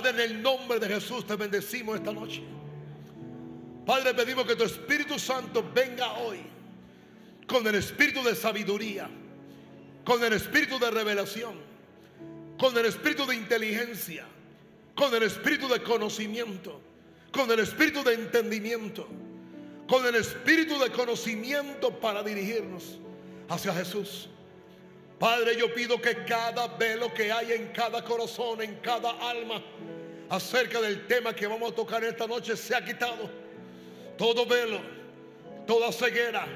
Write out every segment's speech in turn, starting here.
Padre, en el nombre de Jesús te bendecimos esta noche. Padre, pedimos que tu Espíritu Santo venga hoy con el espíritu de sabiduría, con el espíritu de revelación, con el espíritu de inteligencia, con el espíritu de conocimiento, con el espíritu de entendimiento, con el espíritu de conocimiento para dirigirnos hacia Jesús. Padre, yo pido que cada velo que hay en cada corazón, en cada alma, acerca del tema que vamos a tocar esta noche, sea quitado. Todo velo, toda ceguera,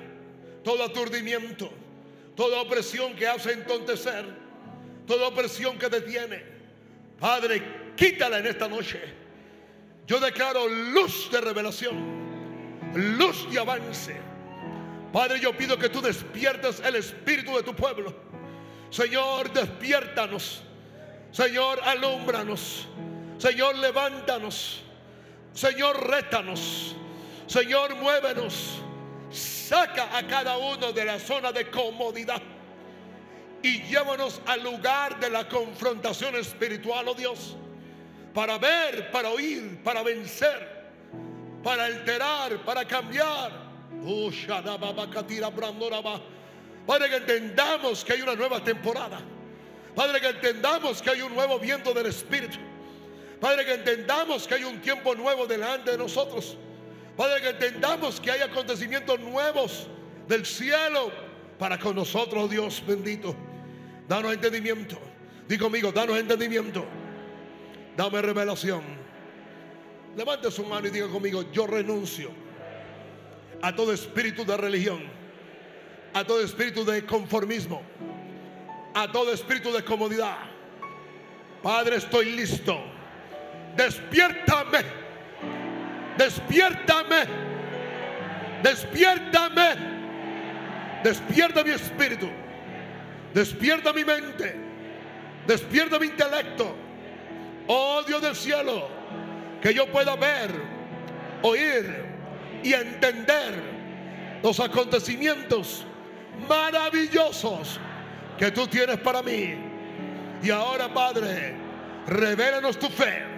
todo aturdimiento, toda opresión que hace entontecer, toda opresión que detiene. Padre, quítala en esta noche. Yo declaro luz de revelación, luz de avance. Padre, yo pido que tú despiertes el espíritu de tu pueblo. Señor, despiértanos. Señor, alúmbranos. Señor, levántanos. Señor, rétanos. Señor, muévenos. Saca a cada uno de la zona de comodidad y llévanos al lugar de la confrontación espiritual, oh Dios, para ver, para oír, para vencer, para alterar, para cambiar. Oh, Padre, que entendamos que hay una nueva temporada. Padre, que entendamos que hay un nuevo viento del Espíritu. Padre, que entendamos que hay un tiempo nuevo delante de nosotros. Padre, que entendamos que hay acontecimientos nuevos del cielo para con nosotros, Dios bendito. Danos entendimiento. Digo conmigo, danos entendimiento. Dame revelación. Levante su mano y diga conmigo, yo renuncio a todo espíritu de religión, a todo espíritu de conformismo, a todo espíritu de comodidad. Padre, estoy listo. Despiértame. Despiértame. Despiértame. Despierta mi espíritu. Despierta mi mente. Despierta mi intelecto. Oh Dios del cielo. Que yo pueda ver, oír y entender los acontecimientos maravillosos que tú tienes para mí. Y ahora, Padre, revélanos tu fe.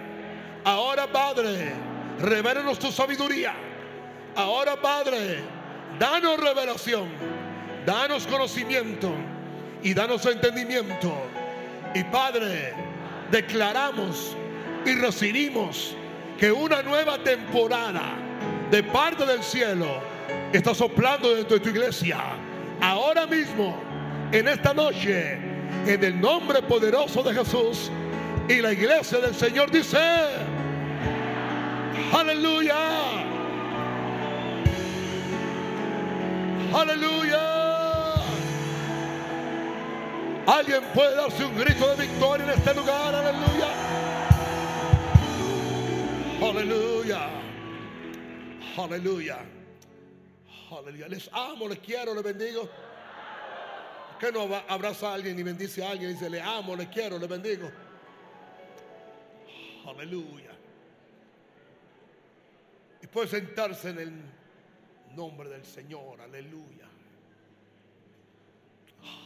Ahora, Padre, revélanos tu sabiduría. Ahora, Padre, danos revelación, danos conocimiento y danos entendimiento. Y Padre, declaramos y recibimos que una nueva temporada de parte del cielo está soplando dentro de tu iglesia. Ahora mismo, en esta noche, en el nombre poderoso de Jesús. Y la iglesia del Señor dice, aleluya, aleluya. Alguien puede darse un grito de victoria en este lugar, aleluya. Aleluya. Aleluya. Aleluya. Les amo, les quiero, les bendigo. Que no abraza a alguien y bendice a alguien y dice, le amo, le quiero, le bendigo. Aleluya. Y puede sentarse en el nombre del Señor. Aleluya.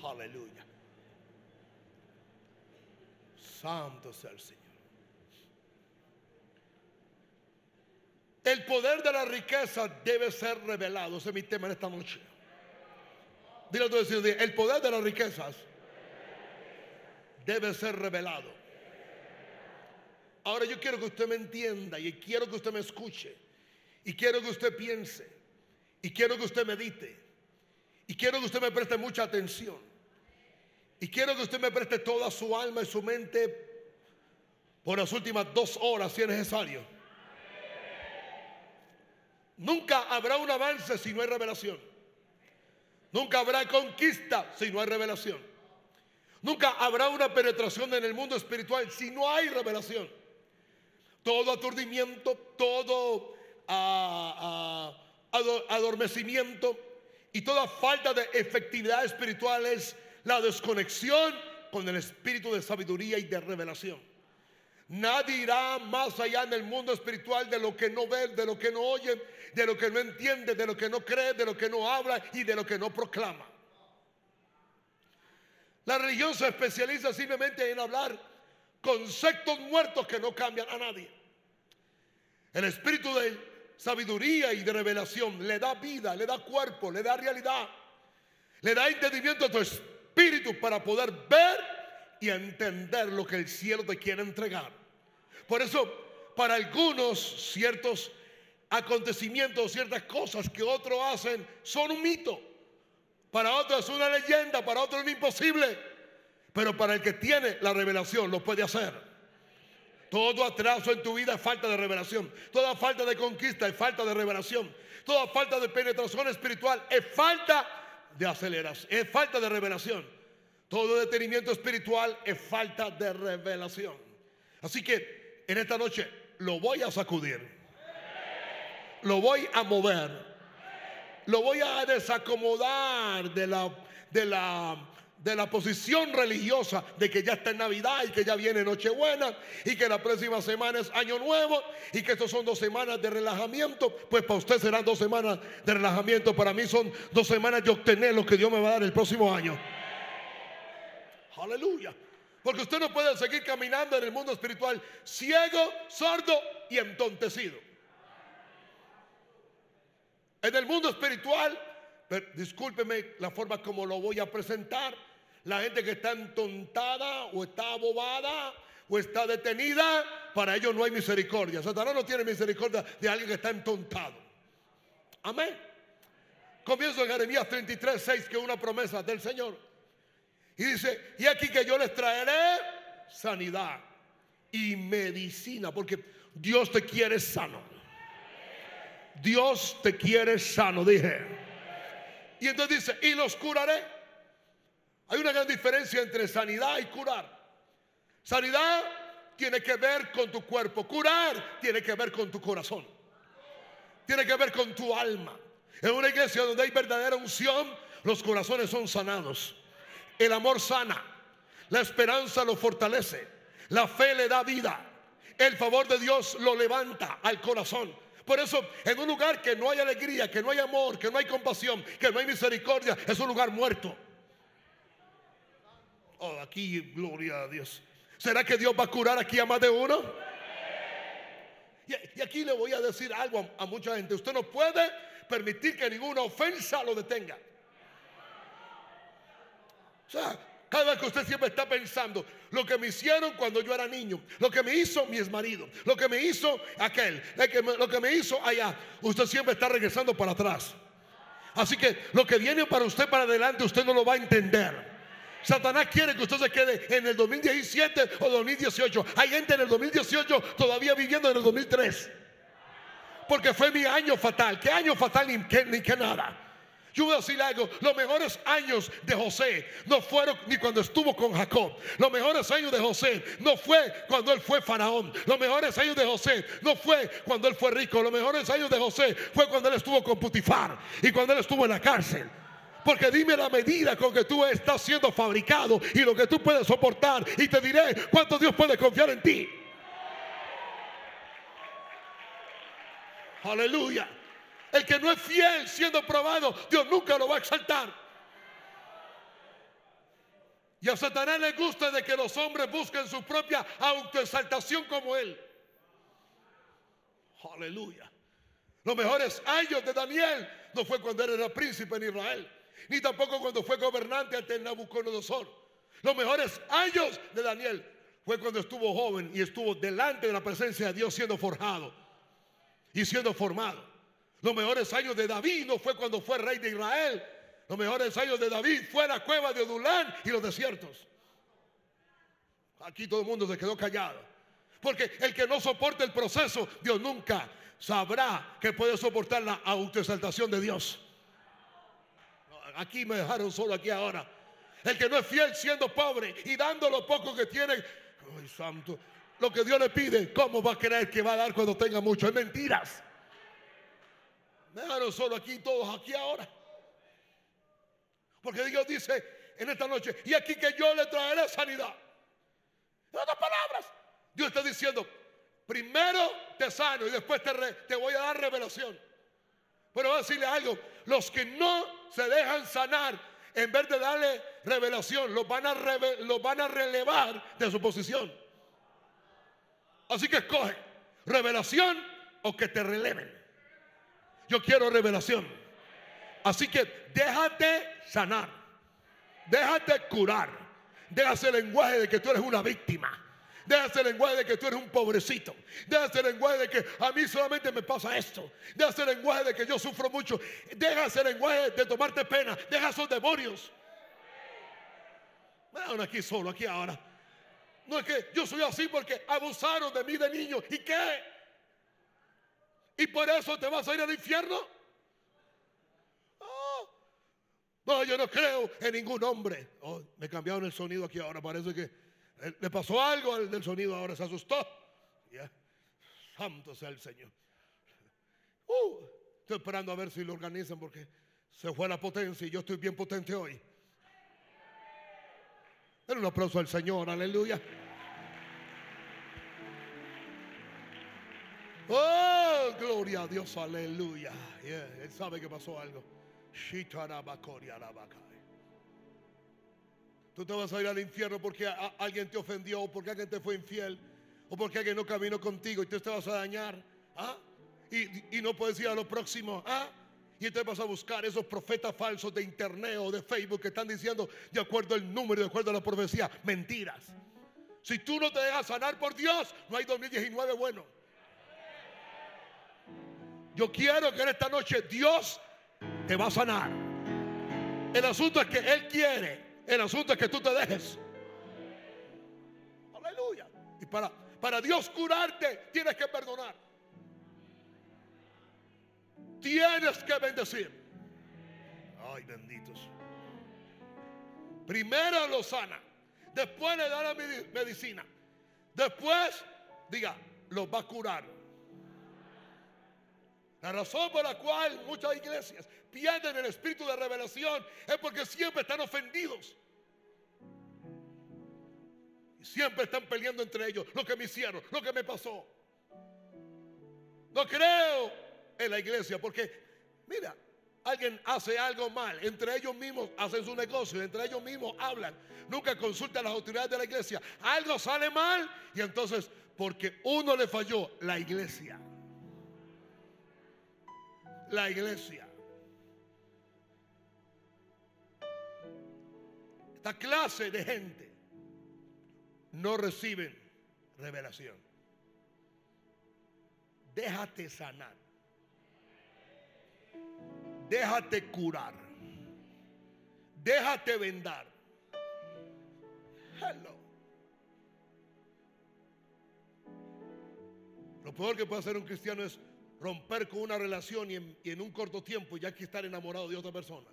Aleluya. Santo sea el Señor. El poder de la riqueza debe ser revelado. Ese es mi tema en esta noche. Dile a tu vecino, el poder de las riquezas debe ser revelado. Ahora yo quiero que usted me entienda y quiero que usted me escuche y quiero que usted piense y quiero que usted medite y quiero que usted me preste mucha atención y quiero que usted me preste toda su alma y su mente por las últimas dos horas si es necesario. Nunca habrá un avance si no hay revelación. Nunca habrá conquista si no hay revelación. Nunca habrá una penetración en el mundo espiritual si no hay revelación. Todo aturdimiento, todo ah, ah, adormecimiento y toda falta de efectividad espiritual es la desconexión con el espíritu de sabiduría y de revelación. Nadie irá más allá en el mundo espiritual de lo que no ve, de lo que no oye, de lo que no entiende, de lo que no cree, de lo que no habla y de lo que no proclama. La religión se especializa simplemente en hablar conceptos muertos que no cambian a nadie. El espíritu de sabiduría y de revelación le da vida, le da cuerpo, le da realidad, le da entendimiento a tu espíritu para poder ver y entender lo que el cielo te quiere entregar. Por eso, para algunos ciertos acontecimientos, ciertas cosas que otros hacen son un mito. Para otros es una leyenda, para otros es imposible. Pero para el que tiene la revelación lo puede hacer. Todo atraso en tu vida es falta de revelación. Toda falta de conquista es falta de revelación. Toda falta de penetración espiritual es falta de aceleración, es falta de revelación. Todo detenimiento espiritual es falta de revelación. Así que en esta noche lo voy a sacudir. Lo voy a mover. Lo voy a desacomodar de la, de la de la posición religiosa de que ya está en Navidad y que ya viene Nochebuena y que la próxima semana es Año Nuevo y que estos son dos semanas de relajamiento, pues para usted serán dos semanas de relajamiento, para mí son dos semanas de obtener lo que Dios me va a dar el próximo año. Aleluya. Porque usted no puede seguir caminando en el mundo espiritual ciego, sordo y entontecido. En el mundo espiritual, discúlpeme la forma como lo voy a presentar, la gente que está entontada o está abobada o está detenida, para ellos no hay misericordia. Satanás no tiene misericordia de alguien que está entontado. Amén. Comienzo en Jeremías 33, 6, que es una promesa del Señor. Y dice, y aquí que yo les traeré sanidad y medicina, porque Dios te quiere sano. Dios te quiere sano, dije. Y entonces dice, y los curaré hay una gran diferencia entre sanidad y curar. Sanidad tiene que ver con tu cuerpo. Curar tiene que ver con tu corazón. Tiene que ver con tu alma. En una iglesia donde hay verdadera unción, los corazones son sanados. El amor sana. La esperanza lo fortalece. La fe le da vida. El favor de Dios lo levanta al corazón. Por eso, en un lugar que no hay alegría, que no hay amor, que no hay compasión, que no hay misericordia, es un lugar muerto. Oh, aquí, gloria a Dios. ¿Será que Dios va a curar aquí a más de uno? Y, aquí le voy a decir algo a, mucha gente. Usted no puede permitir que ninguna ofensa lo detenga. O sea, cada vez que usted siempre está pensando lo que me hicieron cuando yo era niño, lo que me hizo mi exmarido, lo que me hizo aquel, lo que me hizo allá, usted siempre está regresando para atrás. Así que lo que viene para usted para adelante, usted no lo va a entender. Satanás quiere que usted se quede en el 2017 o 2018. Hay gente en el 2018 todavía viviendo en el 2003. Porque fue mi año fatal. ¿Qué año fatal ni que, ni que nada? Yo voy a decir algo, los mejores años de José no fueron ni cuando estuvo con Jacob. Los mejores años de José no fue cuando él fue faraón. Los mejores años de José no fue cuando él fue rico. Los mejores años de José fue cuando él estuvo con Putifar y cuando él estuvo en la cárcel. Porque dime la medida con que tú estás siendo fabricado y lo que tú puedes soportar. Y te diré cuánto Dios puede confiar en ti. Aleluya. El que no es fiel siendo probado, Dios nunca lo va a exaltar. Y a Satanás le gusta de que los hombres busquen su propia autoexaltación como él. Aleluya. Los mejores años de Daniel no fue cuando él era príncipe en Israel ni tampoco cuando fue gobernante ante Nabucodonosor. Los mejores años de Daniel fue cuando estuvo joven y estuvo delante de la presencia de Dios siendo forjado y siendo formado. Los mejores años de David no fue cuando fue rey de Israel. Los mejores años de David fue la cueva de Odulán y los desiertos. Aquí todo el mundo se quedó callado. Porque el que no soporta el proceso, Dios nunca sabrá que puede soportar la autoexaltación de Dios aquí me dejaron solo aquí ahora. El que no es fiel siendo pobre y dando lo poco que tiene, lo que Dios le pide, ¿cómo va a creer que va a dar cuando tenga mucho? Es mentiras. Me dejaron solo aquí, todos aquí ahora. Porque Dios dice en esta noche, y aquí que yo le traeré sanidad. En otras palabras, Dios está diciendo, primero te sano y después te, te voy a dar revelación. Pero voy a decirle algo, los que no se dejan sanar, en vez de darle revelación, los van a, los van a relevar de su posición. Así que escoge revelación o que te releven. Yo quiero revelación. Así que déjate sanar. Déjate curar. Déjate el lenguaje de que tú eres una víctima. Déjate el lenguaje de que tú eres un pobrecito. Déjate el lenguaje de que a mí solamente me pasa esto. Déjate el lenguaje de que yo sufro mucho. Déjate el lenguaje de tomarte pena. Deja esos demonios. Me aquí solo, aquí ahora. No es que yo soy así porque abusaron de mí de niño. ¿Y qué? ¿Y por eso te vas a ir al infierno? Oh. No, yo no creo en ningún hombre. Oh, me cambiaron el sonido aquí ahora. Parece que le pasó algo al del sonido ahora. Se asustó. Santo sea el Señor. Uh, estoy esperando a ver si lo organizan porque se fue la potencia y yo estoy bien potente hoy. Den un aplauso al Señor, aleluya. Oh, gloria a Dios, aleluya. él sabe que pasó algo. Tú te vas a ir al infierno porque alguien te ofendió, o porque alguien te fue infiel, o porque alguien no caminó contigo y tú te vas a dañar. ¿ah? Y, no puedes ir a lo próximo. ¿ah? Y entonces vas a buscar esos profetas falsos de internet o de Facebook que están diciendo de acuerdo al número, de acuerdo a la profecía, mentiras. Si tú no te dejas sanar por Dios, no hay 2019 bueno. Yo quiero que en esta noche Dios te va a sanar. El asunto es que Él quiere. El asunto es que tú te dejes. Aleluya. Y para, para Dios curarte, tienes que perdonar. Tienes que bendecir. Ay, benditos. Primero lo sana. Después le da la medicina. Después, diga, los va a curar. La razón por la cual muchas iglesias pierden el espíritu de revelación es porque siempre están ofendidos. Siempre están peleando entre ellos. Lo que me hicieron, lo que me pasó. No creo en la iglesia, porque mira, alguien hace algo mal, entre ellos mismos hacen su negocio, entre ellos mismos hablan, nunca consultan a las autoridades de la iglesia, algo sale mal y entonces porque uno le falló, la iglesia, la iglesia. Esta clase de gente no reciben revelación. Déjate sanar déjate curar, déjate vendar. Hello. Lo peor que puede hacer un cristiano es romper con una relación y en, un corto tiempo ya que estar enamorado de otra persona.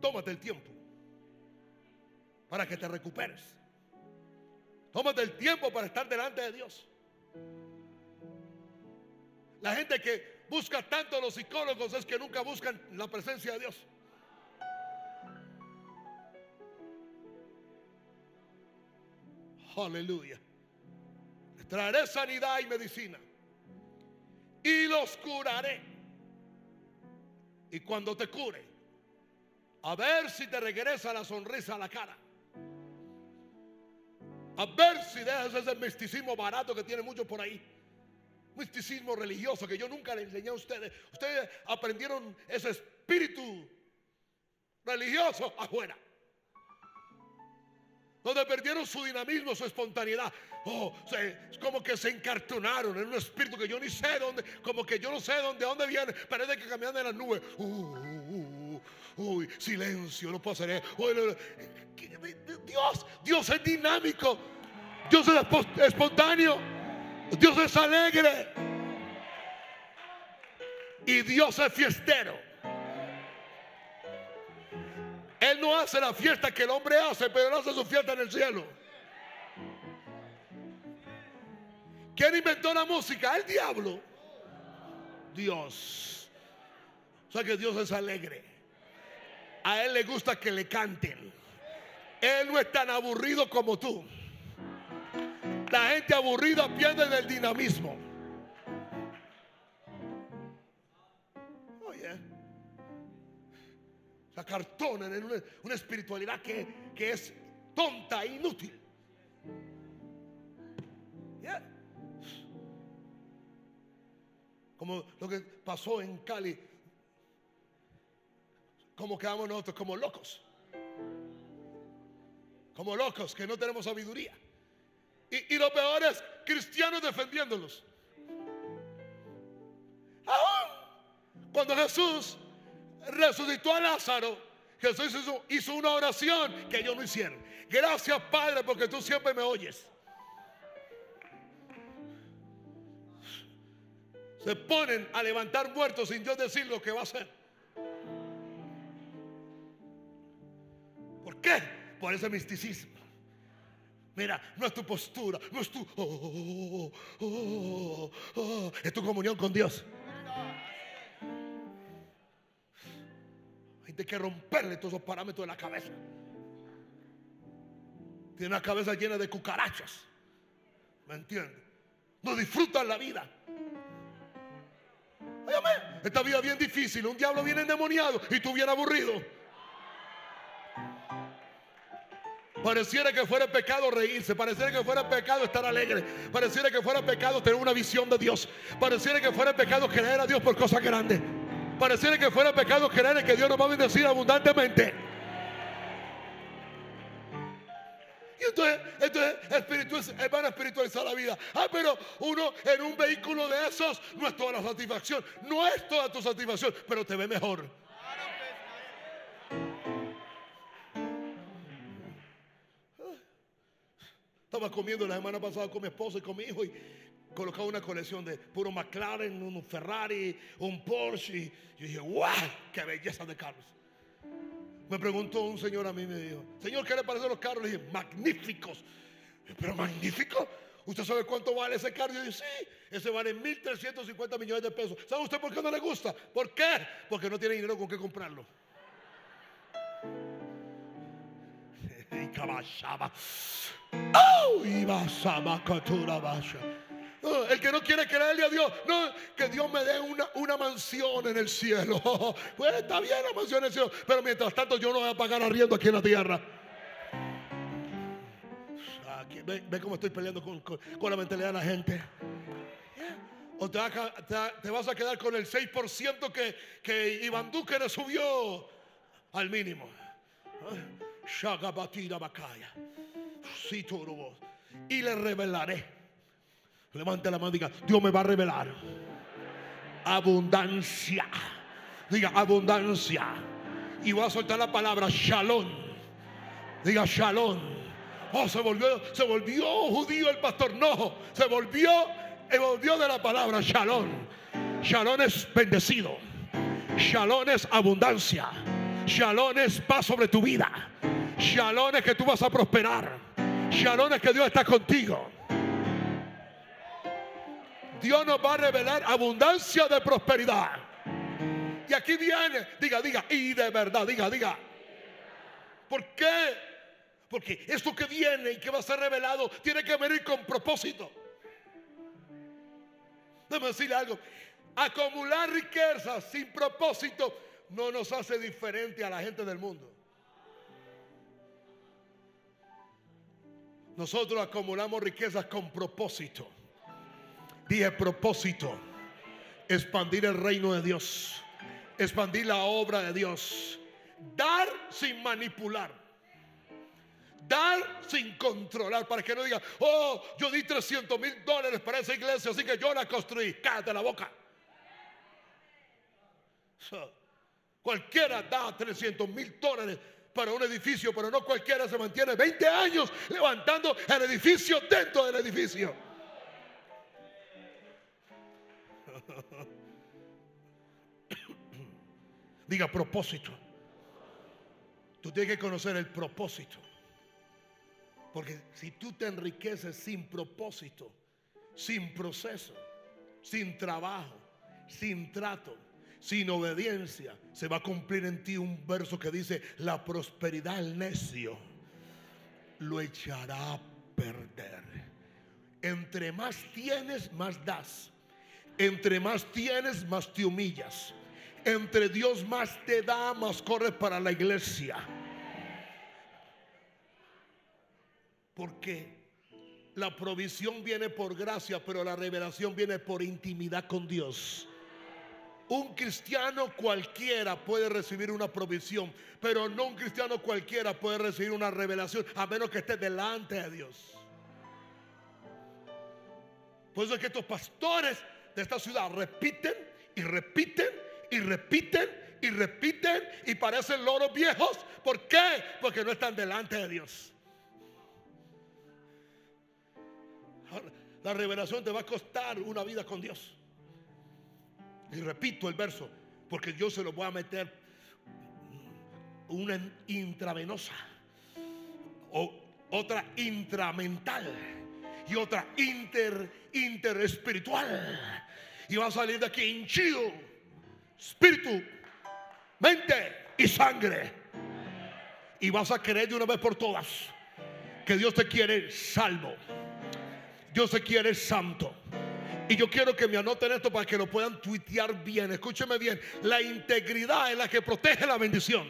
Tómate el tiempo para que te recuperes. Tómate el tiempo para estar delante de Dios. La gente que busca tanto a los psicólogos es que nunca buscan la presencia de Dios. Aleluya. traeré sanidad y medicina. Y los curaré. Y cuando te cure, a ver si te regresa la sonrisa a la cara. A ver si dejas ese misticismo barato que tiene muchos por ahí misticismo religioso que yo nunca le enseñé a ustedes. Ustedes aprendieron ese espíritu religioso afuera. Donde perdieron su dinamismo, su espontaneidad. Oh, es como que se encartonaron en un espíritu que yo ni sé dónde, como que yo no sé dónde, dónde viene. Parece que caminan en las nubes. Uh, uh, uh, uy, silencio, no puedo hacer eso. Dios, Dios es dinámico. Dios es espontáneo. Dios es alegre. Y Dios es fiestero. Él no hace la fiesta que el hombre hace, pero él hace su fiesta en el cielo. ¿Quién inventó la música? El diablo. Dios. O sea que Dios es alegre. A Él le gusta que le canten. Él no es tan aburrido como tú. La gente aburrida pierde el dinamismo. Oye, la cartona en una, una espiritualidad que, que, es tonta e inútil. Yeah. Como lo que pasó en Cali, como quedamos nosotros como locos como locos que no tenemos sabiduría. Y, y lo peor es cristianos defendiéndolos. Aún cuando Jesús resucitó a Lázaro, Jesús hizo, hizo una oración que ellos no hicieron. Gracias Padre porque tú siempre me oyes. Se ponen a levantar muertos sin Dios decir lo que va a hacer. ¿Por qué? Por ese misticismo. Mira, no es tu postura, no es tu... oh, oh, oh, es tu comunión con Dios. Hay que romperle todos esos parámetros de la cabeza. Tiene una cabeza llena de cucarachas. ¿Me entiendes? No disfrutan la vida. Óyame, esta vida es bien difícil. Un diablo viene endemoniado y tú bien aburrido. Pareciera que fuera pecado reírse, pareciera que fuera pecado estar alegre, pareciera que fuera pecado tener una visión de Dios, pareciera que fuera pecado creer a Dios por cosas grandes, pareciera que fuera pecado creer que Dios nos va a bendecir abundantemente. Y entonces, entonces van a espiritualizar la vida. Ah, pero uno en un vehículo de esos no es toda la satisfacción. No es toda tu satisfacción, pero te ve mejor. Estaba comiendo la semana pasada con mi esposo y con mi hijo y colocaba una colección de puro McLaren, un Ferrari, un Porsche. Y yo dije, ¡guau! ¡Qué belleza de carros! Me preguntó un señor a mí, me dijo, Señor, ¿qué le parecen los carros? Le dije, magníficos. Pero magnífico. ¿Usted sabe cuánto vale ese carro? Yo dije, sí, ese vale 1.350 millones de pesos. ¿Sabe usted por qué no le gusta? ¿Por qué? Porque no tiene dinero con qué comprarlo. El que no quiere creerle a Dios, que Dios me dé una, mansión en el cielo. Pues está bien la mansión en el cielo, pero mientras tanto yo no voy a pagar arriendo aquí en la tierra. ve, cómo estoy peleando con, la mentalidad de la gente. O te, vas a quedar con el 6% que, que Iván Duque le subió al mínimo. Y le revelaré Levante la mano y diga, Dios me va a revelar abundancia. Diga, abundancia. Y voy a soltar la palabra shalom. Diga, shalom. Oh, se volvió, se volvió judío el pastor. No, se volvió, se volvió de la palabra shalom. Shalom es bendecido. Shalom es abundancia. Shalom es paz sobre tu vida. Shalom es que tú vas a prosperar. Shalom es que Dios está contigo. Dios nos va a revelar abundancia de prosperidad. Y aquí viene, diga, diga, y de verdad, diga, diga. ¿Por qué? Porque esto que viene y que va a ser revelado tiene que venir con propósito. Déjame decirle algo. Acumular riquezas sin propósito no nos hace diferente a la gente del mundo. Nosotros acumulamos riquezas con propósito. Dije propósito. Expandir el reino de Dios. Expandir la obra de Dios. Dar sin manipular. Dar sin controlar. Para que no diga, oh, yo di 300 mil dólares para esa iglesia, así que yo la construí. Cállate la boca. cualquiera da 300 mil dólares para un edificio, pero no cualquiera se mantiene 20 años levantando el edificio dentro del edificio. Diga propósito. Tú tienes que conocer el propósito. Porque si tú te enriqueces sin propósito, sin proceso, sin trabajo, sin trato, sin obediencia, se va a cumplir en ti un verso que dice, la prosperidad al necio lo echará a perder. Entre más tienes, más das. Entre más tienes, más te humillas. Entre Dios más te da, más corres para la iglesia. ¿Por qué? la provisión viene por gracia, pero la revelación viene por intimidad con Dios. Un cristiano cualquiera puede recibir una provisión, pero no un cristiano cualquiera puede recibir una revelación a menos que esté delante de Dios. Por eso es que estos pastores de esta ciudad repiten y repiten y repiten y repiten y parecen loros viejos. ¿Por qué? Porque no están delante de Dios. La revelación te va a costar una vida con Dios. Y repito el verso, porque yo se lo voy a meter una intravenosa, o otra intramental y otra inter, interespiritual. Y va a salir de aquí hinchido, espíritu, mente y sangre. Y vas a creer de una vez por todas que Dios te quiere salvo. Dios te quiere santo. Y yo quiero que me anoten esto para que lo puedan tuitear bien. Escúcheme bien. La integridad es la que protege la bendición.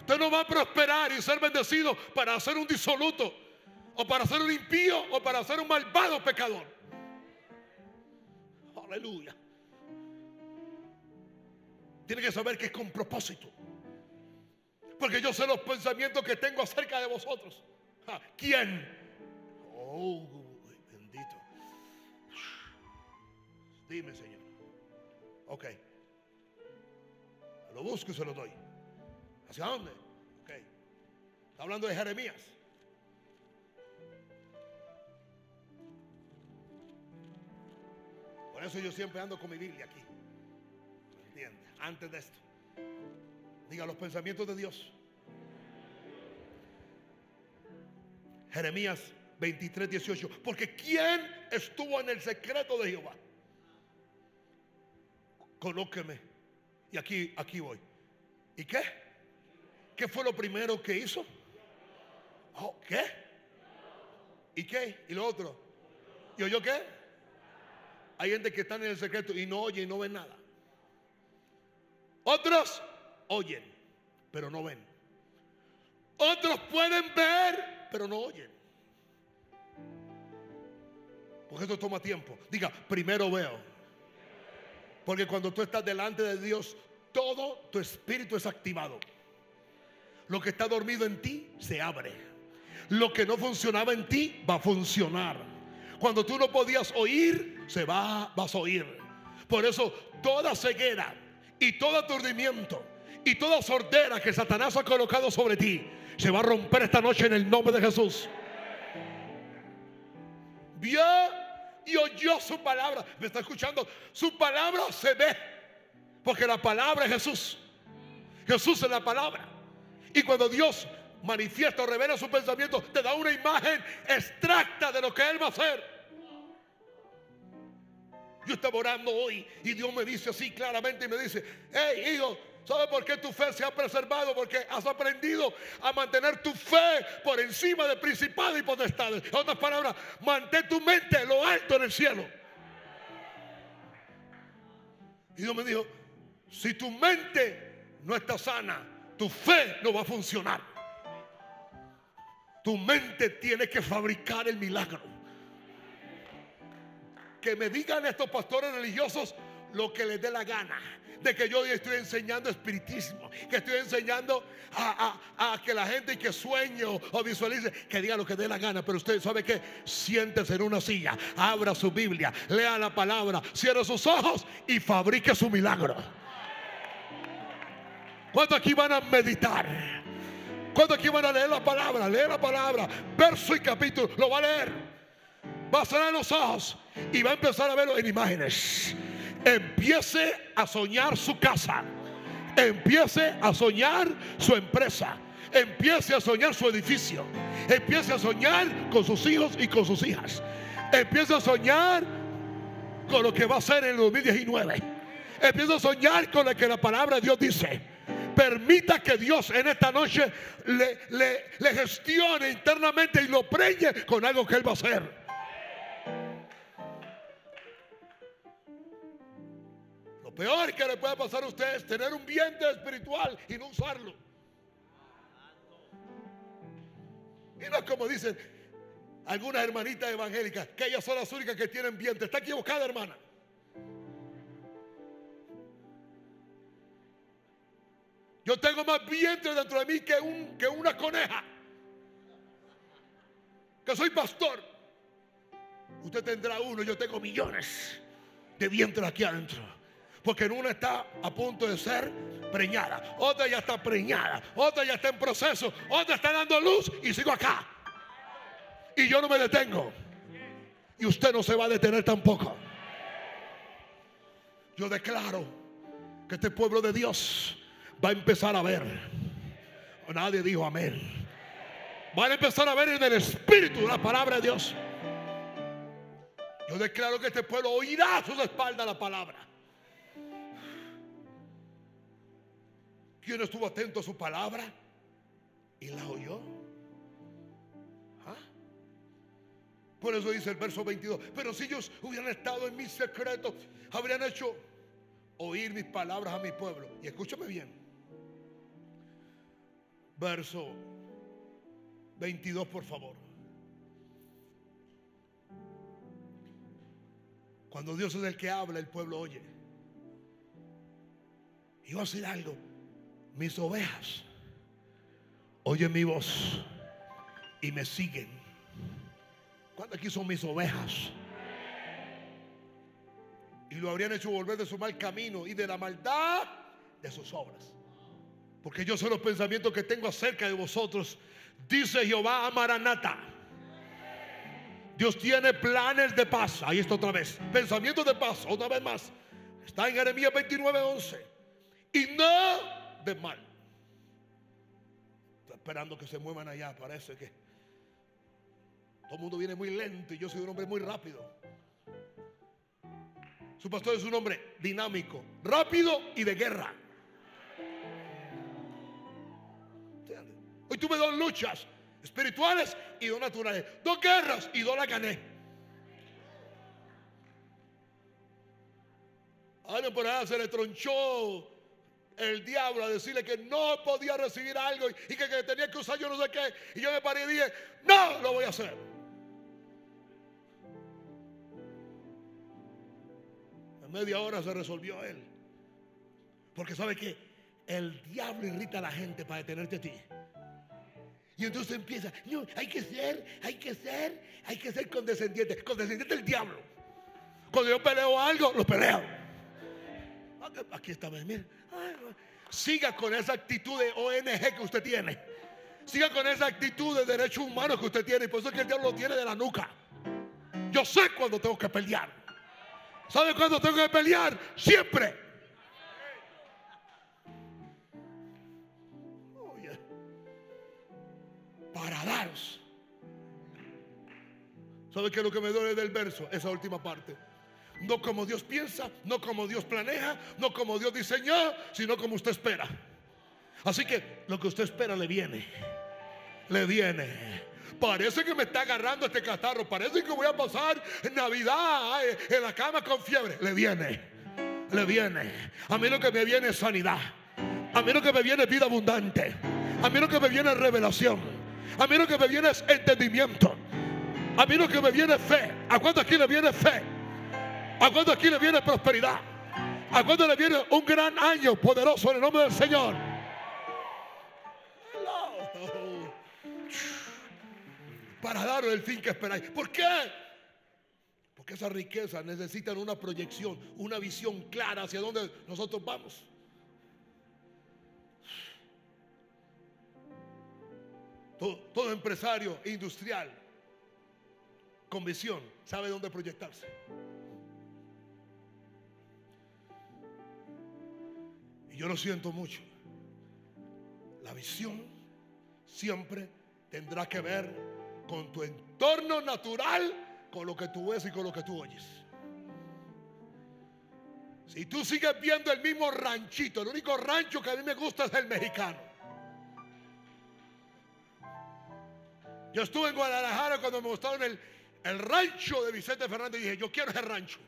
Usted no va a prosperar y ser bendecido para ser un disoluto, o para ser un impío, o para ser un malvado pecador. Aleluya. Tiene que saber que es con propósito. Porque yo sé los pensamientos que tengo acerca de vosotros. ¿Quién? Oh, bendito. Dime, Señor. Ok. Lo busco y se lo doy. ¿Hacia dónde? Ok. Está hablando de Jeremías. Por eso yo siempre ando con mi Biblia aquí. ¿Entiende? Antes de esto. Diga los pensamientos de Dios Jeremías 23, 18. Porque ¿quién estuvo en el secreto de Jehová? Colóqueme. Y aquí, aquí voy. ¿Y qué? ¿Qué fue lo primero que hizo? Oh, ¿Qué? ¿Y qué? ¿Y lo otro? ¿Y oyó qué? Hay gente que está en el secreto y no oye y no ve nada. Otros oyen, pero no ven. Otros pueden ver, pero no oyen. Porque esto toma tiempo. Diga, primero veo. Porque cuando tú estás delante de Dios, todo tu espíritu es activado. Lo que está dormido en ti se abre. Lo que no funcionaba en ti va a funcionar. Cuando tú no podías oír, se va, vas a oír. Por eso toda ceguera y todo aturdimiento y toda sordera que Satanás ha colocado sobre ti se va a romper esta noche en el nombre de Jesús. Vio y oyó su palabra. ¿Me está escuchando? Su palabra se ve. Porque la palabra es Jesús. Jesús es la palabra. Y cuando Dios manifiesta o revela su pensamiento, te da una imagen extracta de lo que Él va a hacer. Yo estaba orando hoy y Dios me dice así claramente y me dice, hey hijo, ¿Sabe por qué tu fe se ha preservado? Porque has aprendido a mantener tu fe por encima de principados y potestades. En otras palabras, mantén tu mente lo alto en el cielo. Y Dios me dijo, si tu mente no está sana, tu fe no va a funcionar. Tu mente tiene que fabricar el milagro. Que me digan estos pastores religiosos lo que les dé la gana de que yo estoy enseñando espiritismo, que estoy enseñando a, que la gente que sueñe o visualice, que diga lo que dé la gana, pero usted sabe que siéntese en una silla, abra su Biblia, lea la palabra, cierre sus ojos y fabrique su milagro. ¿Cuántos aquí van a meditar? ¿Cuántos aquí van a leer la palabra? Leer la palabra, verso y capítulo, lo va a leer. Va a cerrar los ojos y va a empezar a verlo en imágenes empiece a soñar su casa, empiece a soñar su empresa, empiece a soñar su edificio, empiece a soñar con sus hijos y con sus hijas, empiece a soñar con lo que va a ser en el 2019, empiece a soñar con lo que la palabra de Dios dice. Permita que Dios en esta noche le, le gestione internamente y lo preñe con algo que Él va a hacer. Peor que le puede pasar a usted es tener un vientre espiritual y no usarlo. Y no es como dicen algunas hermanitas evangélicas, que ellas son las únicas que tienen vientre. Está equivocada, hermana. Yo tengo más vientre dentro de mí que, un, que una coneja. Que soy pastor. Usted tendrá uno, yo tengo millones de vientre aquí adentro. Porque en una está a punto de ser preñada, otra ya está preñada, otra ya está en proceso, otra está dando luz y sigo acá. Y yo no me detengo. Y usted no se va a detener tampoco. Yo declaro que este pueblo de Dios va a empezar a ver. Nadie dijo amén. Van a empezar a ver en el Espíritu la palabra de Dios. Yo declaro que este pueblo oirá a sus espaldas la palabra. ¿Quién estuvo atento a su palabra y la oyó? ¿Ah? Por eso dice el verso 22. Pero si ellos hubieran estado en mi secreto, habrían hecho oír mis palabras a mi pueblo. Y escúchame bien. Verso 22, por favor. Cuando Dios es el que habla, el pueblo oye. Y voy a decir algo mis ovejas oyen mi voz y me siguen. ¿Cuántas aquí son mis ovejas? Y lo habrían hecho volver de su mal camino y de la maldad de sus obras. Porque yo sé los pensamientos que tengo acerca de vosotros. Dice Jehová a Maranata. Dios tiene planes de paz. Ahí está otra vez. Pensamientos de paz. Otra vez más. Está en Jeremías 29, 11. Y no de mal. Esperando que se muevan allá. Parece que todo el mundo viene muy lento y yo soy un hombre muy rápido. Su pastor es un hombre dinámico, rápido y de guerra. Hoy tuve dos luchas espirituales y dos naturales. Dos guerras y dos la gané. Alguien por allá se le tronchó el diablo a decirle que no podía recibir algo y que, tenía que usar yo no sé qué. Y yo me paré y dije, no, lo voy a hacer. En media hora se resolvió él. Porque sabe que el diablo irrita a la gente para detenerte a ti. Y entonces empieza, hay que ser, hay que ser, hay que ser condescendiente. Condescendiente el diablo. Cuando yo peleo algo, lo peleo. Aquí está, mira. Siga con esa actitud de ONG que usted tiene. Siga con esa actitud de derechos humanos que usted tiene. Y por eso es que el diablo lo tiene de la nuca. Yo sé cuando tengo que pelear. ¿Sabe cuándo tengo que pelear? Siempre. Para daros. ¿Sabe qué es lo que me duele del verso? Esa última parte. No como Dios piensa, no como Dios planea, no como Dios diseñó, sino como usted espera. Así que lo que usted espera le viene. Le viene. Parece que me está agarrando este catarro. Parece que voy a pasar Navidad eh, en la cama con fiebre. Le viene. Le viene. A mí lo que me viene es sanidad. A mí lo que me viene es vida abundante. A mí lo que me viene es revelación. A mí lo que me viene es entendimiento. A mí lo que me viene es fe. ¿A cuánto aquí le viene fe? ¿A cuándo aquí le viene prosperidad? ¿A cuándo le viene un gran año poderoso en el nombre del Señor? Para daros el fin que esperáis. ¿Por qué? Porque esas riquezas necesitan una proyección, una visión clara hacia dónde nosotros vamos. Todo, todo empresario industrial con visión sabe dónde proyectarse. Yo lo siento mucho. La visión siempre tendrá que ver con tu entorno natural, con lo que tú ves y con lo que tú oyes. Si tú sigues viendo el mismo ranchito, el único rancho que a mí me gusta es el mexicano. Yo estuve en Guadalajara cuando me mostraron el, el rancho de Vicente Fernández y dije, yo quiero ese rancho.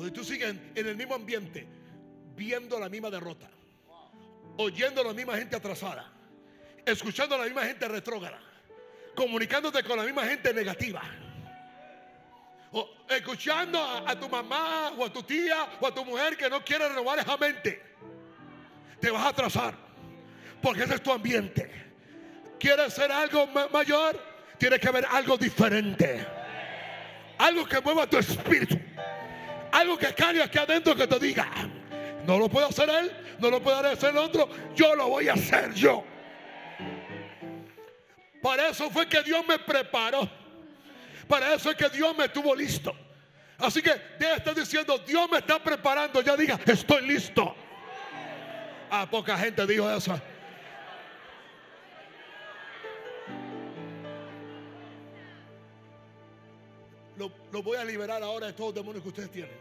Porque tú sigues en el mismo ambiente, viendo la misma derrota, oyendo a la misma gente atrasada. escuchando a la misma gente retrógrada, comunicándote con la misma gente negativa. O escuchando a, tu mamá o a tu tía o a tu mujer que no quiere renovar esa mente. Te vas a atrasar. Porque ese es tu ambiente. ¿Quieres ser algo ma- mayor? Tiene que haber algo diferente. Algo que mueva tu espíritu. Algo que caiga aquí adentro que te diga. No lo puede hacer él, no lo puede hacer el otro. Yo lo voy a hacer yo. Para eso fue que Dios me preparó. Para eso es que Dios me tuvo listo. Así que debe estar diciendo, Dios me está preparando. Ya diga, estoy listo. Ah, poca gente dijo eso. Lo, voy a liberar ahora de todos los demonios que ustedes tienen.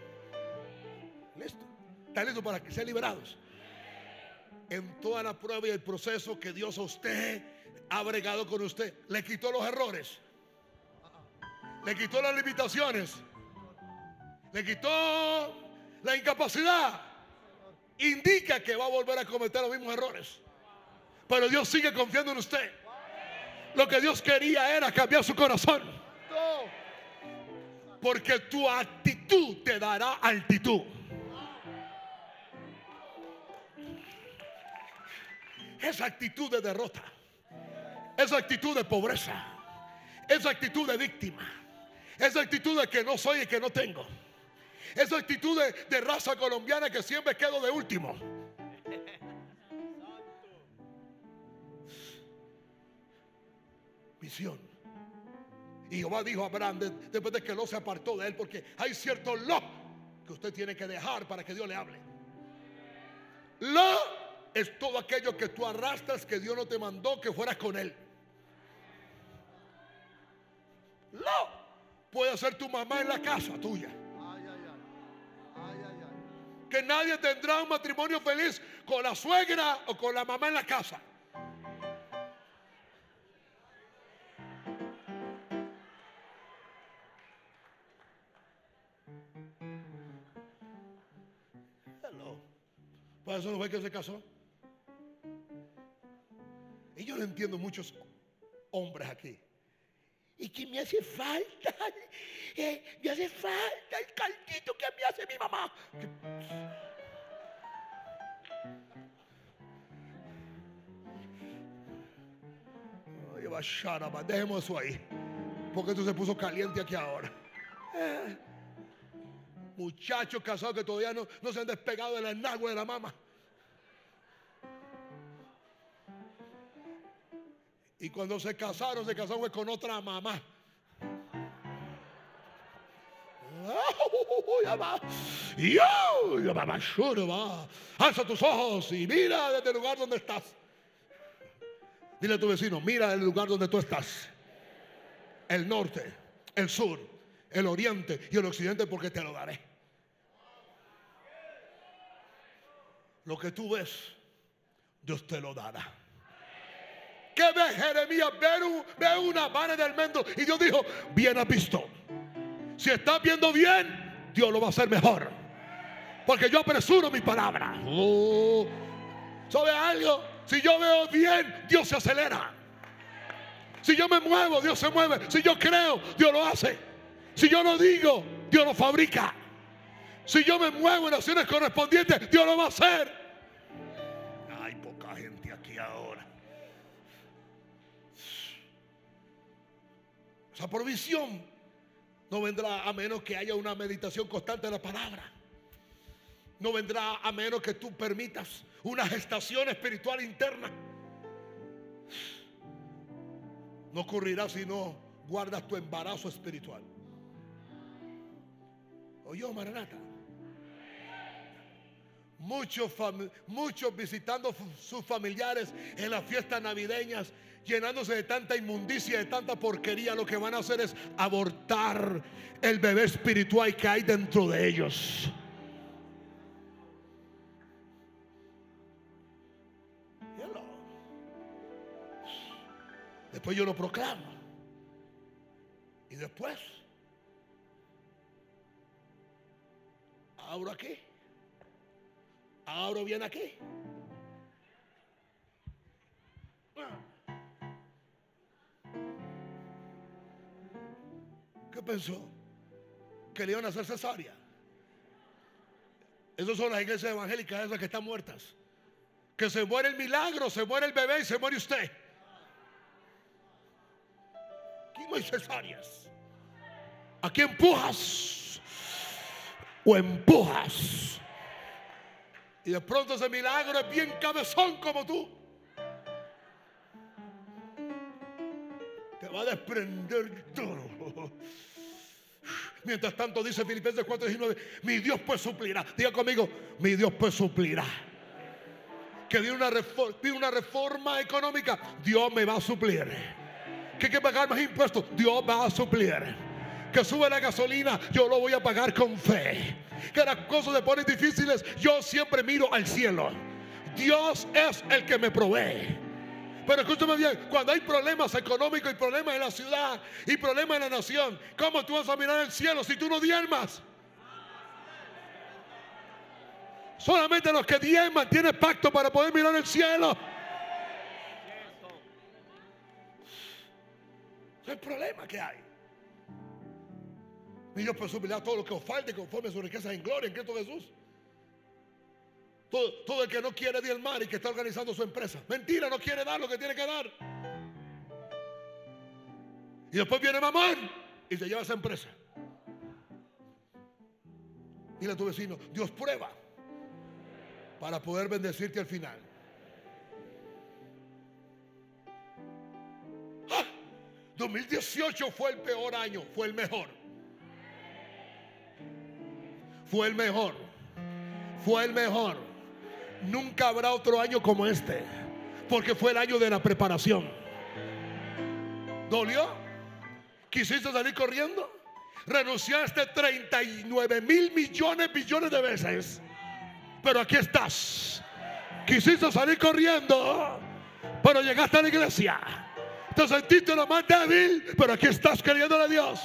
Listo. ¿Están listos para que sean liberados? En toda la prueba y el proceso que Dios a usted ha bregado con usted, le quitó los errores, le quitó las limitaciones, le quitó la incapacidad. Indica que va a volver a cometer los mismos errores. Pero Dios sigue confiando en usted. Lo que Dios quería era cambiar su corazón. Porque tu actitud te dará altitud. Esa actitud de derrota. Esa actitud de pobreza. Esa actitud de víctima. Esa actitud de que no soy y que no tengo. Esa actitud de, raza colombiana que siempre quedo de último. Visión. Y Jehová dijo a Abraham de- después de que Lot se apartó de él, porque hay cierto Lot que usted tiene que dejar para que Dios le hable. Lot es todo aquello que tú arrastras que Dios no te mandó que fueras con él. Lot puede ser tu mamá en la casa tuya. Que nadie tendrá un matrimonio feliz con la suegra o con la mamá en la casa. Por eso no fue que se casó. Y yo no entiendo muchos hombres aquí. Y que me hace falta, eh, me hace falta el caldito que me hace mi mamá. Sharaba, Dejemos eso ahí. Porque esto se puso caliente aquí ahora. Eh, Muchachos casados que todavía no, no se han despegado de la enagua de la mamá. Y cuando se casaron, se casaron con otra mamá. Alza tus ojos y mira desde el lugar donde estás. Dile a tu vecino, mira el lugar donde tú estás. El norte, el sur, el oriente y el occidente porque te lo daré. Lo que tú ves, Dios te lo dará. ¿Qué ve Jeremías? Ve, un- ve una vara del mendo. Y Dios dijo, bien has visto. Si estás viendo bien, Dios lo va a hacer mejor. Porque yo apresuro mi palabra. Oh. ¿Sabe algo? Si yo veo bien, Dios se acelera. Si yo me muevo, Dios se mueve. Si yo creo, Dios lo hace. Si yo lo digo, Dios lo fabrica. Si yo me muevo en acciones correspondientes, Dios lo va a hacer. Esa provisión no vendrá a menos que haya una meditación constante de la palabra. No vendrá a menos que tú permitas una gestación espiritual interna. No ocurrirá si no guardas tu embarazo espiritual. Oye, Maranata. Muchos, muchos visitando sus familiares en las fiestas navideñas, llenándose de tanta inmundicia, de tanta porquería, lo que van a hacer es abortar el bebé espiritual que hay dentro de ellos. Después yo lo proclamo. Y después abro aquí. Abro bien aquí. Ah. Pensó que le iban a hacer cesárea. Esas son las iglesias evangélicas, esas que están muertas. Que se muere el milagro, se muere el bebé y se muere usted. Aquí no hay cesáreas. Aquí empujas o empujas. Y de pronto ese milagro es bien cabezón como tú. Te va a desprender todo. Mientras tanto dice Filipenses 4:19, mi Dios pues suplirá. Diga conmigo, mi Dios pues suplirá. Que viene una, reforma, una reforma económica, Dios me va a suplir. Que hay que pagar más impuestos, Dios va a suplir. Que sube la gasolina, yo lo voy a pagar con fe. Que las cosas se ponen difíciles, yo siempre miro al cielo. Dios es el que me provee. Pero escúchame bien, cuando hay problemas económicos y problemas en la ciudad y problemas en la nación, ¿cómo tú vas a mirar el cielo si tú no diezmas? Solamente los que diezman tienen pacto para poder mirar el cielo. Es el problema que hay. Y Dios suplir todo lo que os falte conforme a su riqueza en gloria en Cristo Jesús. Todo, el que no quiere diezmar y que está organizando su empresa. Mentira, no quiere dar lo que tiene que dar. Y después viene mamón y se lleva esa empresa. Dile a tu vecino, Dios prueba para poder bendecirte al final. 2018 ¡Ah! fue el peor año, fue el mejor. Fue el mejor. Fue el mejor. Nunca habrá otro año como este, porque fue el año de la preparación. ¿Dolió? ¿Quisiste salir corriendo? Renunciaste 39 mil millones, billones de veces. Pero aquí estás. Quisiste salir corriendo, pero llegaste a la iglesia. Te sentiste lo más débil, pero aquí estás queriéndole a Dios.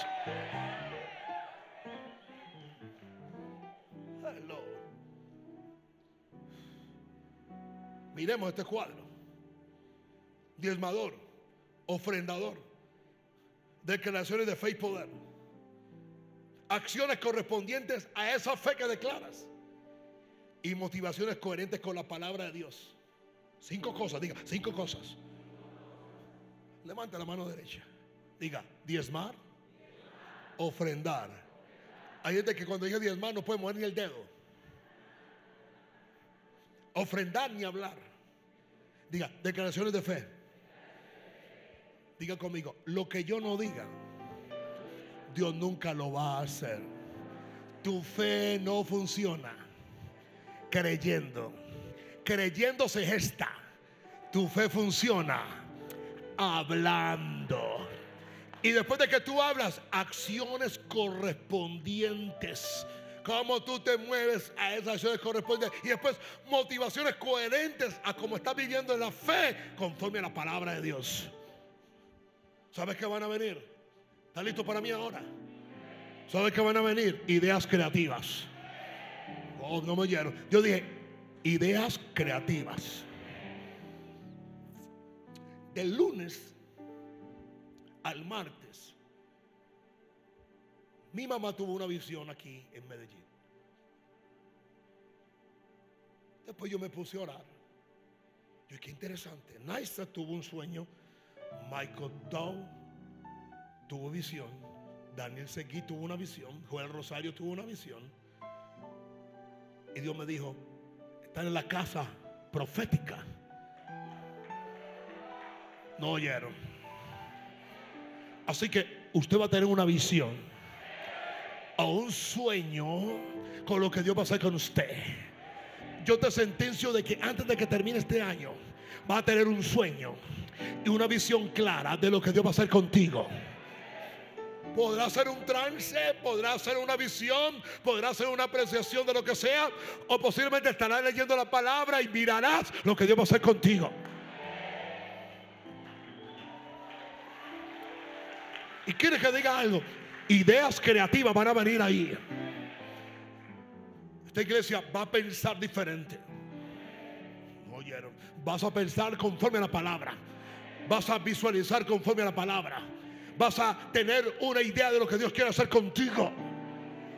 Miremos este cuadro. Diezmador, ofrendador, declaraciones de fe y poder. Acciones correspondientes a esa fe que declaras. Y motivaciones coherentes con la palabra de Dios. Cinco cosas, diga, cinco cosas. Levanta la mano derecha. Diga, diezmar, ofrendar. Hay gente que cuando dice diezmar no puede mover ni el dedo ofrendar ni hablar. Diga, declaraciones de fe. Diga conmigo, lo que yo no diga, Dios nunca lo va a hacer. Tu fe no funciona creyendo. Creyendo se gesta. Tu fe funciona hablando. Y después de que tú hablas, acciones correspondientes cómo tú te mueves a esas acciones correspondientes y después motivaciones coherentes a cómo estás viviendo en la fe conforme a la palabra de Dios. ¿Sabes qué van a venir? ¿Estás listo para mí ahora? ¿Sabes qué van a venir? Ideas creativas. Oh, no me oyeron. Yo dije, ideas creativas. Del lunes al martes mi mamá tuvo una visión aquí en Medellín. Después yo me puse a orar. Yo, qué interesante. Naisa tuvo un sueño. Michael Dow tuvo visión. Daniel Seguí tuvo una visión. Joel Rosario tuvo una visión. Y Dios me dijo, están en la casa profética. No oyeron. Así que usted va a tener una visión a un sueño con lo que Dios va a hacer con usted. Yo te sentencio de que antes de que termine este año va a tener un sueño y una visión clara de lo que Dios va a hacer contigo. Podrá ser un trance, podrá ser una visión, podrá ser una apreciación de lo que sea, o posiblemente estarás leyendo la palabra y mirarás lo que Dios va a hacer contigo. Y quieres que diga algo, Ideas creativas van a venir ahí. Esta iglesia va a pensar diferente. Oyeron. Vas a pensar conforme a la palabra. Vas a visualizar conforme a la palabra. vas a tener una idea de lo que Dios quiere hacer contigo.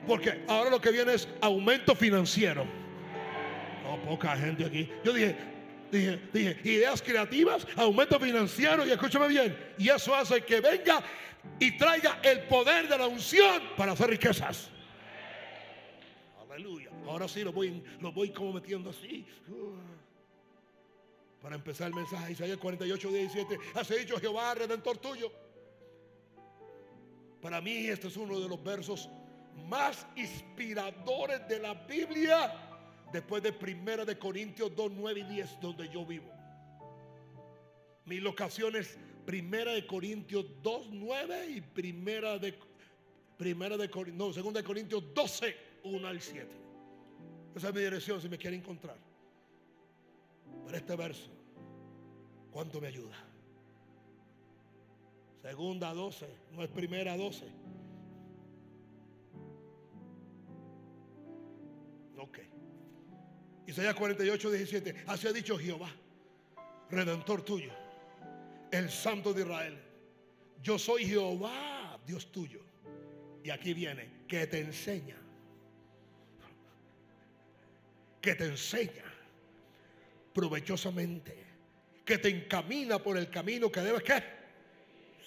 Porque ahora lo que viene es aumento financiero. No, poca gente aquí. Yo dije, dije, dije, ideas creativas, aumento financiero y escúchame bien. Y eso hace que venga y traiga el poder de la unción para hacer riquezas. Aleluya. Ahora sí lo voy, lo voy como metiendo así. Para empezar el mensaje, Isaías 48, 17. Hace dicho Jehová, redentor tuyo. Para mí este es uno de los versos más inspiradores de la Biblia después de Primera de Corintios 2, 9 y 10, donde yo vivo. Mi locación es Primera de Corintios 2, 9 y Primera de Primera de no, Segunda de Corintios 12, 1 al 7. Esa es mi dirección si me quiere encontrar. Pero este verso, ¿cuánto me ayuda? Segunda 12, no es primera 12. Ok. Isaías 48, 17. Así ha dicho Jehová, redentor tuyo, el santo de Israel. Yo soy Jehová, Dios tuyo. Y aquí viene, que te enseña. Que te enseña provechosamente. Que te encamina por el camino que debes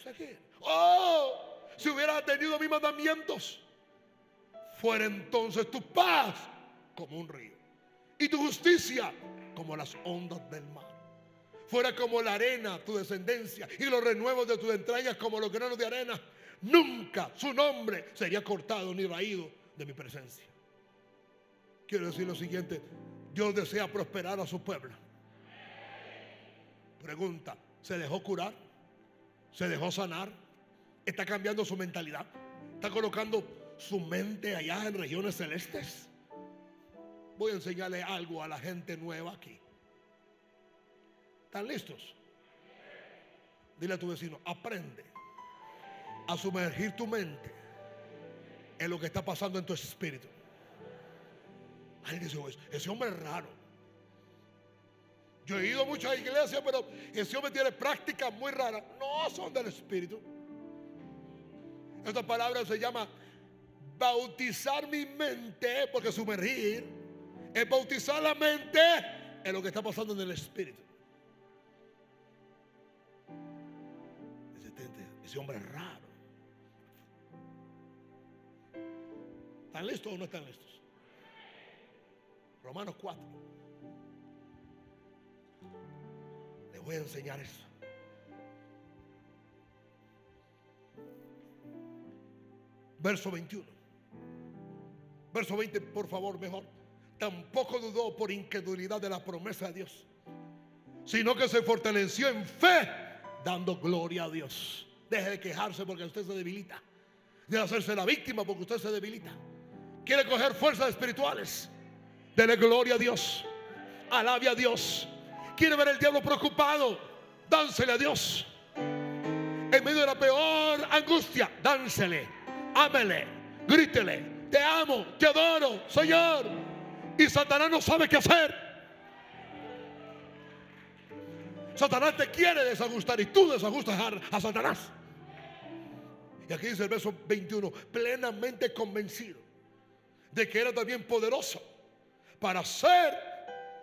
seguir. Oh, si hubiera tenido mis mandamientos, fuera entonces tu paz como un río y tu justicia como las ondas del mar. Fuera como la arena tu descendencia y los renuevos de tus entrañas como los granos de arena. Nunca su nombre sería cortado ni raído de mi presencia. Quiero decir lo siguiente, Dios desea prosperar a su pueblo. Pregunta, ¿se dejó curar? ¿Se dejó sanar? ¿Está cambiando su mentalidad? ¿Está colocando su mente allá en regiones celestes? Voy a enseñarle algo a la gente nueva aquí. ¿Están listos? Dile a tu vecino, aprende a sumergir tu mente en lo que está pasando en tu espíritu. Alguien dice, ese hombre es raro. Yo he ido a muchas iglesias, pero ese hombre tiene prácticas muy raras. No son del espíritu. Esta palabra se llama bautizar mi mente, porque sumergir es bautizar la mente en lo que está pasando en el espíritu. Ese, hombre es raro. ¿Están listos o no están listos? Romanos 4. Les voy a enseñar eso. Verso 21. Verso 20, por favor, mejor tampoco dudó por incredulidad de la promesa de Dios, sino que se fortaleció en fe, dando gloria a Dios. Deje de quejarse porque usted se debilita. De hacerse la víctima porque usted se debilita. Quiere coger fuerzas espirituales. Dele gloria a Dios. Alabe a Dios. Quiere ver el diablo preocupado. Dánsele a Dios. En medio de la peor angustia, dánsele. Ámele. Grítele. Te amo. Te adoro. Señor y Satanás no sabe qué hacer. Satanás te quiere desajustar y tú desajustas a, Satanás. Y aquí dice el verso 21, plenamente convencido de que era también poderoso para hacer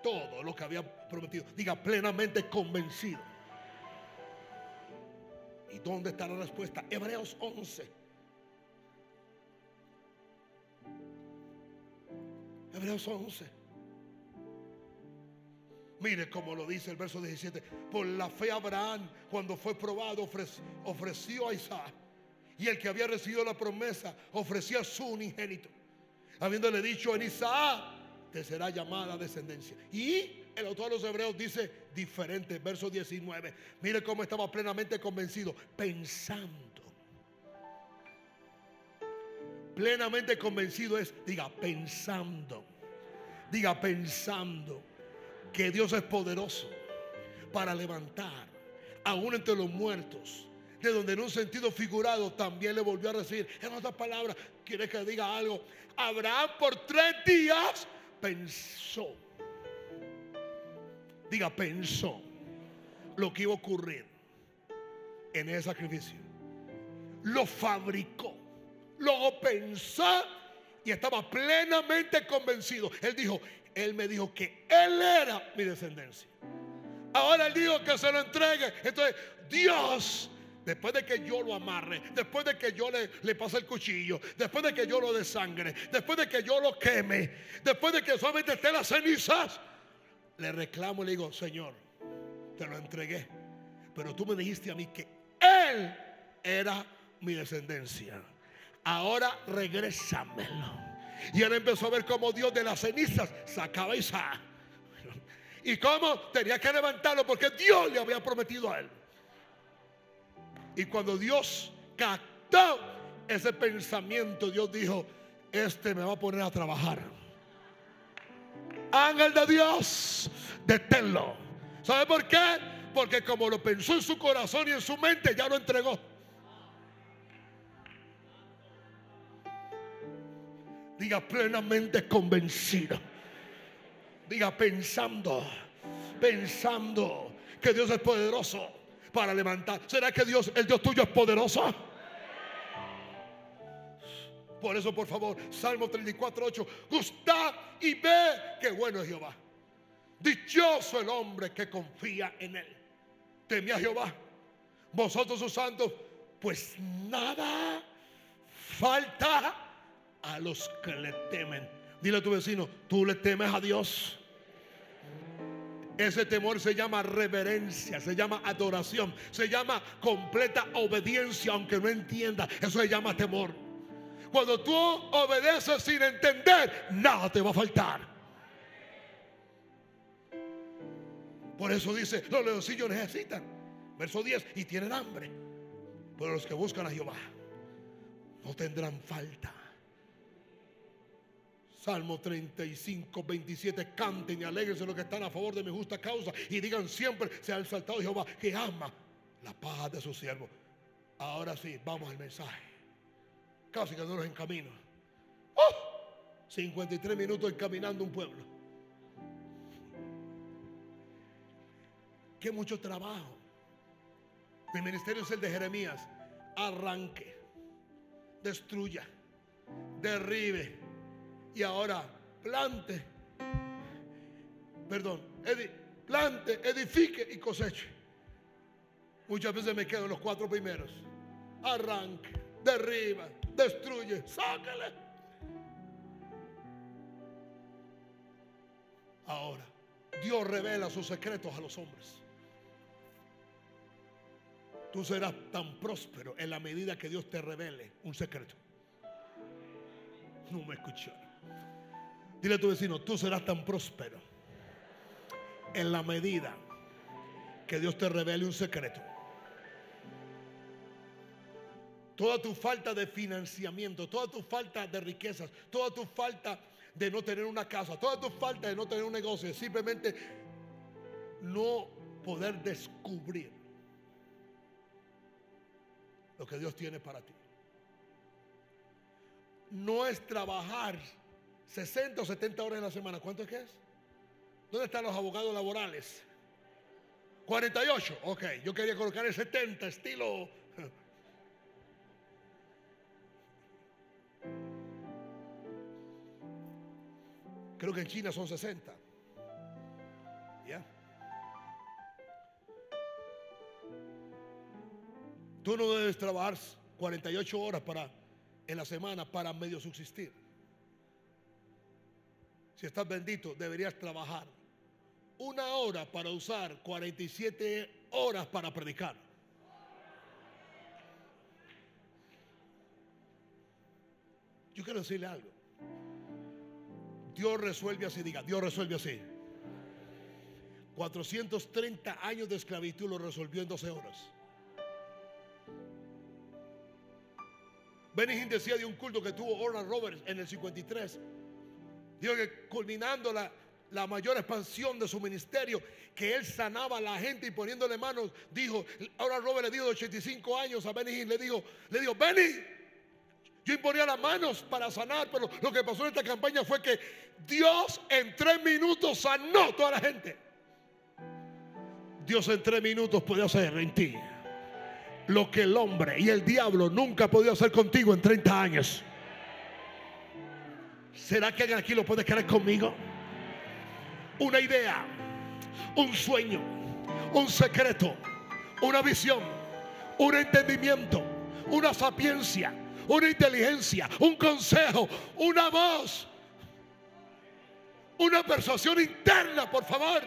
todo lo que había prometido. Diga, plenamente convencido. ¿Y dónde está la respuesta? Hebreos 11. Hebreos 11. Mire cómo lo dice el verso 17. Por la fe Abraham, cuando fue probado, ofreció a Isaac. Y el que había recibido la promesa, ofrecía a su unigénito. Habiéndole dicho en Isaac, te será llamada descendencia. Y el autor de los Hebreos dice diferente, verso 19. Mire cómo estaba plenamente convencido, pensando. Plenamente convencido es, diga, pensando. Diga, pensando que Dios es poderoso para levantar aún entre los muertos. De donde en un sentido figurado también le volvió a decir, en otras palabras, quiere que diga algo. Abraham por tres días pensó. Diga, pensó lo que iba a ocurrir en ese sacrificio. lo fabricó, lo pensó y estaba plenamente convencido. Él dijo, él me dijo que él era mi descendencia. Ahora él dijo que se lo entregue. Entonces, Dios Después de que yo lo amarre, después de que yo le, le pase el cuchillo, después de que yo lo desangre, después de que yo lo queme, después de que solamente esté las cenizas, le reclamo y le digo, Señor, te lo entregué. Pero tú me dijiste a mí que Él era mi descendencia. Ahora regrésamelo. Y él empezó a ver cómo Dios de las cenizas sacaba Isaac. Y cómo tenía que levantarlo porque Dios le había prometido a él. Y cuando Dios captó ese pensamiento, Dios dijo, este me va a poner a trabajar. Ángel de Dios, deténlo. ¿Sabe por qué? Porque como lo pensó en su corazón y en su mente, ya lo entregó. Diga plenamente convencido. Diga pensando, pensando que Dios es poderoso para levantar. ¿Será que Dios, el Dios tuyo es poderoso? Por eso, por favor, Salmo 34, 8. Gusta y ve que bueno es Jehová. Dichoso el hombre que confía en él. Teme a Jehová. Vosotros sus santos, pues nada falta a los que le temen. Dile a tu vecino, tú le temes a Dios. Ese temor se llama reverencia, se llama adoración, se llama completa obediencia, aunque no entienda. Eso se llama temor. Cuando tú obedeces sin entender, nada te va a faltar. Por eso dice, los leoncillos necesitan, verso 10, y tienen hambre. Pero los que buscan a Jehová no tendrán falta. Salmo 35, 27, canten y alegrense los que están a favor de mi justa causa y digan siempre, se ha exaltado Jehová que ama la paz de su siervo. Ahora sí, vamos al mensaje. Casi que no nos encamino. ¡Oh! 53 minutos encaminando un pueblo. Qué mucho trabajo. Mi ministerio es el de Jeremías. Arranque, destruya, derribe y ahora plante. Perdón, plante, edifique y coseche. Muchas veces me quedo en los cuatro primeros. Arranque, derriba, destruye, sáquele. Ahora, Dios revela sus secretos a los hombres. Tú serás tan próspero en la medida que Dios te revele un secreto. No me escucharon. Dile a tu vecino, tú serás tan próspero en la medida que Dios te revele un secreto. Toda tu falta de financiamiento, toda tu falta de riquezas, toda tu falta de no tener una casa, toda tu falta de no tener un negocio, simplemente no poder descubrir lo que Dios tiene para ti. No es trabajar 60 o 70 horas en la semana. ¿Cuánto es que es? ¿Dónde están los abogados laborales? 48. Ok, yo quería colocar el 70, estilo. Creo que en China son 60. ¿Ya? Tú no debes trabajar 48 horas para, en la semana para medio subsistir si estás bendito, deberías trabajar una hora para usar 47 horas para predicar. Yo quiero decirle algo. Dios resuelve así, diga, Dios resuelve así. 430 años de esclavitud lo resolvió en 12 horas. Benny decía de un culto que tuvo Oral Roberts en el 53 Dios que culminando la, la mayor expansión de su ministerio, que él sanaba a la gente y poniéndole manos, dijo, ahora Robert le dijo 85 años a Benny le dijo, le dijo, Benny, yo imponía las manos para sanar, pero lo que pasó en esta campaña fue que Dios en tres minutos sanó a toda la gente. Dios en tres minutos puede hacer en ti lo que el hombre y el diablo nunca ha podido hacer contigo en 30 años. ¿Será que alguien aquí lo puede creer conmigo? Una idea, un sueño, un secreto, una visión, un entendimiento, una sapiencia, una inteligencia, un consejo, una voz, una persuasión interna, por favor,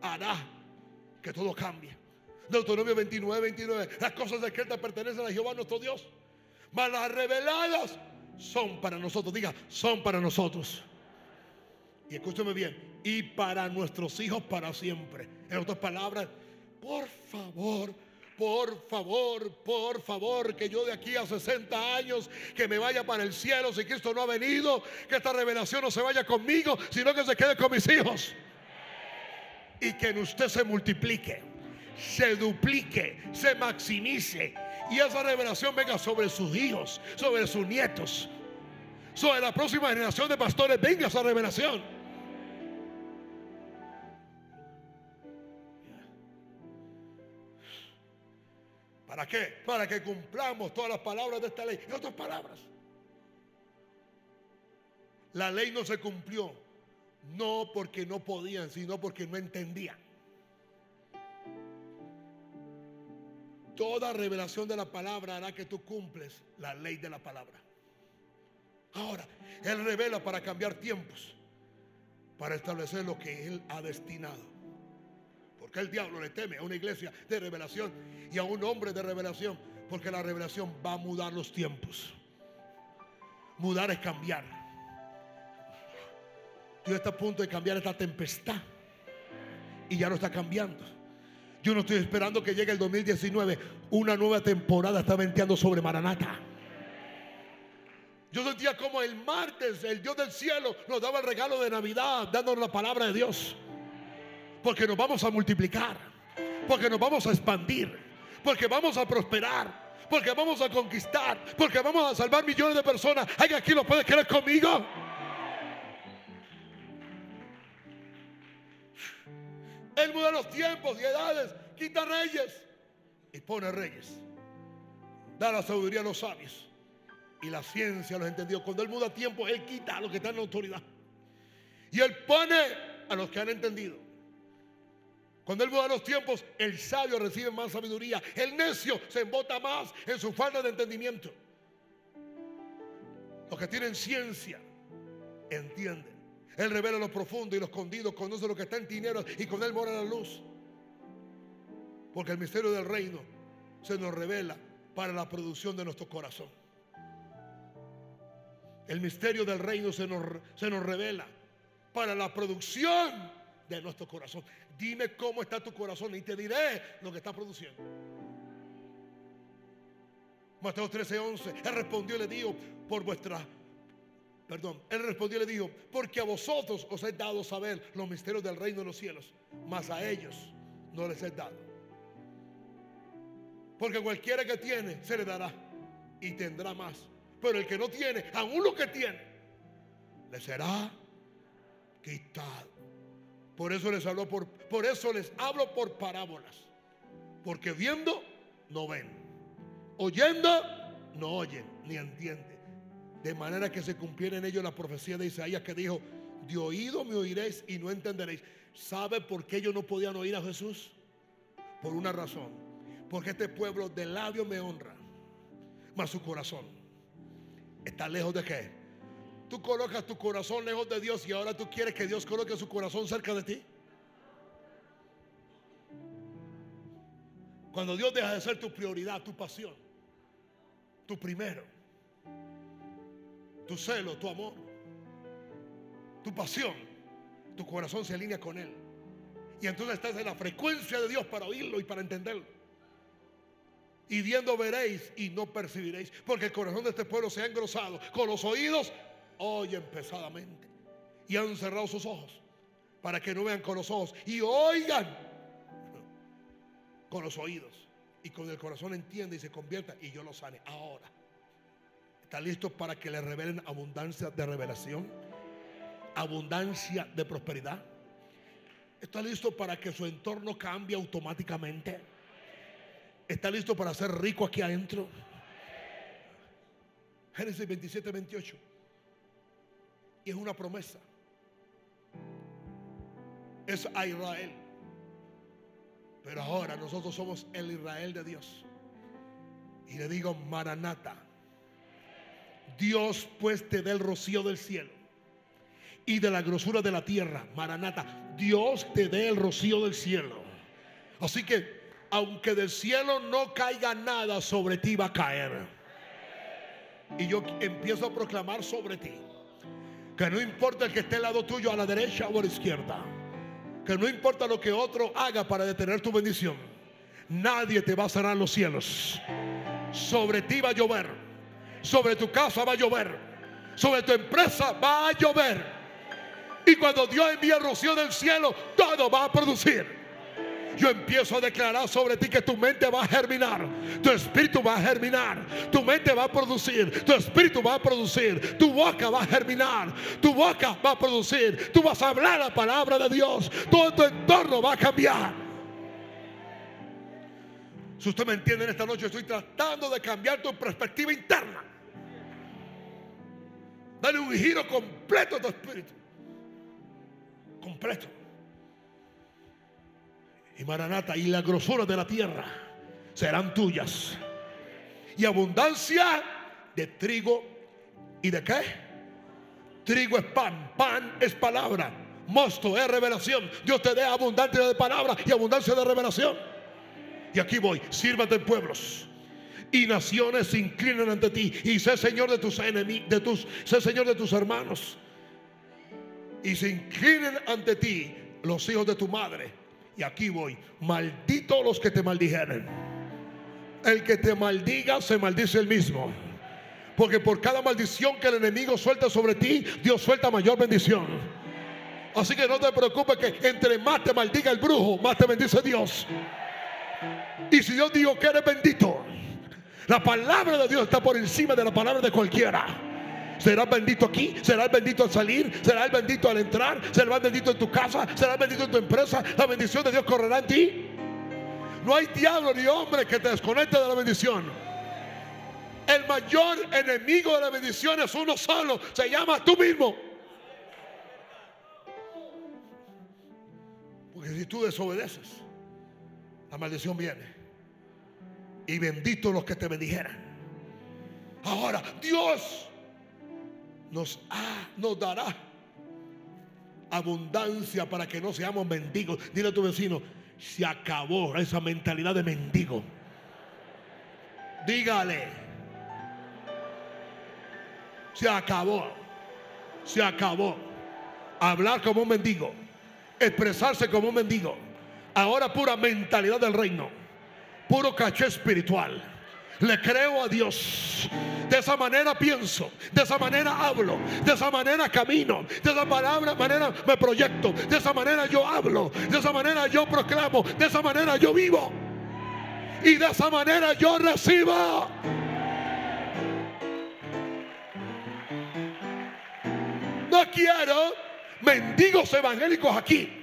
hará que todo cambie. Deuteronomio 29, 29. Las cosas secretas pertenecen a Jehová nuestro Dios. Mas las reveladas son para nosotros. Diga, son para nosotros. Y escúcheme bien. Y para nuestros hijos para siempre. En otras palabras, por favor, por favor, por favor, que yo de aquí a 60 años, que me vaya para el cielo si Cristo no ha venido, que esta revelación no se vaya conmigo, sino que se quede con mis hijos. Y que en usted se multiplique se duplique, se maximice y esa revelación venga sobre sus hijos, sobre sus nietos, sobre la próxima generación de pastores, venga esa revelación. ¿Para qué? Para que cumplamos todas las palabras de esta ley. En otras palabras, la ley no se cumplió, no porque no podían, sino porque no entendían. Toda revelación de la palabra hará que tú cumples la ley de la palabra. Ahora, Él revela para cambiar tiempos, para establecer lo que Él ha destinado. Porque el diablo le teme a una iglesia de revelación y a un hombre de revelación, porque la revelación va a mudar los tiempos. Mudar es cambiar. Dios está a punto de cambiar esta tempestad y ya no está cambiando. Yo no estoy esperando que llegue el 2019. Una nueva temporada está venteando sobre Maranata. Yo sentía como el martes el Dios del cielo nos daba el regalo de Navidad, dándonos la palabra de Dios. Porque nos vamos a multiplicar, porque nos vamos a expandir, porque vamos a prosperar, porque vamos a conquistar, porque vamos a salvar millones de personas. ¿Alguien aquí lo puede creer conmigo? Él muda los tiempos y edades, quita reyes y pone reyes. Da la sabiduría a los sabios y la ciencia a los entendidos. Cuando Él muda tiempo, Él quita a los que están en autoridad. Y Él pone a los que han entendido. Cuando Él muda los tiempos, el sabio recibe más sabiduría. El necio se embota más en su falta de entendimiento. Los que tienen ciencia entienden. Él revela lo profundo y lo escondido, conoce lo que está en tinieblas y con Él mora la luz. Porque el misterio del reino se nos revela para la producción de nuestro corazón. El misterio del reino se nos, se nos revela para la producción de nuestro corazón. Dime cómo está tu corazón y te diré lo que está produciendo. Mateo 13, 11. Él respondió y le dijo, por vuestra Perdón, él respondió y le dijo, porque a vosotros os he dado saber los misterios del reino de los cielos, mas a ellos no les he dado. Porque cualquiera que tiene, se le dará y tendrá más. Pero el que no tiene, aún lo que tiene, le será quitado. Por eso les hablo por, por eso les hablo por parábolas. Porque viendo no ven, oyendo no oyen ni entienden de manera que se cumpliera en ellos la profecía de Isaías que dijo, de oído me oiréis y no entenderéis. ¿Sabe por qué ellos no podían oír a Jesús? Por una razón. Porque este pueblo de labio me honra, mas su corazón está lejos de qué? Tú colocas tu corazón lejos de Dios y ahora tú quieres que Dios coloque su corazón cerca de ti. Cuando Dios deja de ser tu prioridad, tu pasión, tu primero tu celo, tu amor, tu pasión, tu corazón se alinea con Él. Y entonces estás en la frecuencia de Dios para oírlo y para entenderlo. Y viendo veréis y no percibiréis, porque el corazón de este pueblo se ha engrosado. Con los oídos oyen pesadamente y han cerrado sus ojos para que no vean con los ojos y oigan con los oídos y con el corazón entiende y se convierta y yo lo sane ahora. ¿Está listo para que le revelen abundancia de revelación? Abundancia de prosperidad. ¿Está listo para que su entorno cambie automáticamente? ¿Está listo para ser rico aquí adentro? Génesis 27, 28. Y es una promesa. Es a Israel. Pero ahora nosotros somos el Israel de Dios. Y le digo, Maranata. Dios pues te dé el rocío del cielo y de la grosura de la tierra. Maranata. Dios te dé el rocío del cielo. Así que, aunque del cielo no caiga nada, sobre ti va a caer. Y yo empiezo a proclamar sobre ti. Que no importa el que esté al lado tuyo, a la derecha o a la izquierda. Que no importa lo que otro haga para detener tu bendición. Nadie te va a cerrar los cielos. Sobre ti va a llover. Sobre tu casa va a llover. Sobre tu empresa va a llover. Y cuando Dios envía el rocío del cielo, todo va a producir. Yo empiezo a declarar sobre ti que tu mente va a germinar, tu espíritu va a germinar, tu mente va a producir, tu espíritu va a producir, tu boca va a germinar, tu boca va a producir, tú vas a hablar la palabra de Dios, todo tu entorno va a cambiar. Si usted me entiende en esta noche, estoy tratando de cambiar tu perspectiva interna. Dale un giro completo a tu espíritu. Completo y Maranata y la grosura de la tierra serán tuyas. Y abundancia de trigo y de qué? Trigo es pan, pan es palabra, mosto es revelación. Dios te dé abundancia de palabra y abundancia de revelación. Y aquí voy, sírvate en pueblos. Y naciones se inclinan ante ti. Y sé señor de tus enemigos, de tus, sé señor de tus hermanos. Y se inclinen ante ti los hijos de tu madre y aquí voy. Maldito los que te maldijeren. El que te maldiga se maldice el mismo. Porque por cada maldición que el enemigo suelta sobre ti, Dios suelta mayor bendición. Así que no te preocupes que entre más te maldiga el brujo, más te bendice Dios. Y si Dios dijo que eres bendito, la palabra de Dios está por encima de la palabra de cualquiera. Serás bendito aquí, serás bendito al salir, serás bendito al entrar, serás bendito en tu casa, serás bendito en tu empresa. La bendición de Dios correrá en ti. No hay diablo ni hombre que te desconecte de la bendición. El mayor enemigo de la bendición es uno solo, se llama tú mismo. Porque si tú desobedeces, la maldición viene. Y bendito los que te bendijeran. Ahora, Dios nos, nos dará abundancia para que no seamos mendigos. Dile a tu vecino, se acabó esa mentalidad de mendigo. Dígale, se acabó, se acabó. Hablar como un mendigo, expresarse como un mendigo. Ahora pura mentalidad del reino, puro caché espiritual le creo a Dios. De esa manera pienso, de esa manera hablo, de esa manera camino, de esa manera me proyecto, de esa manera yo hablo, de esa manera yo proclamo, de esa manera yo vivo y de esa manera yo recibo. No quiero mendigos evangélicos aquí,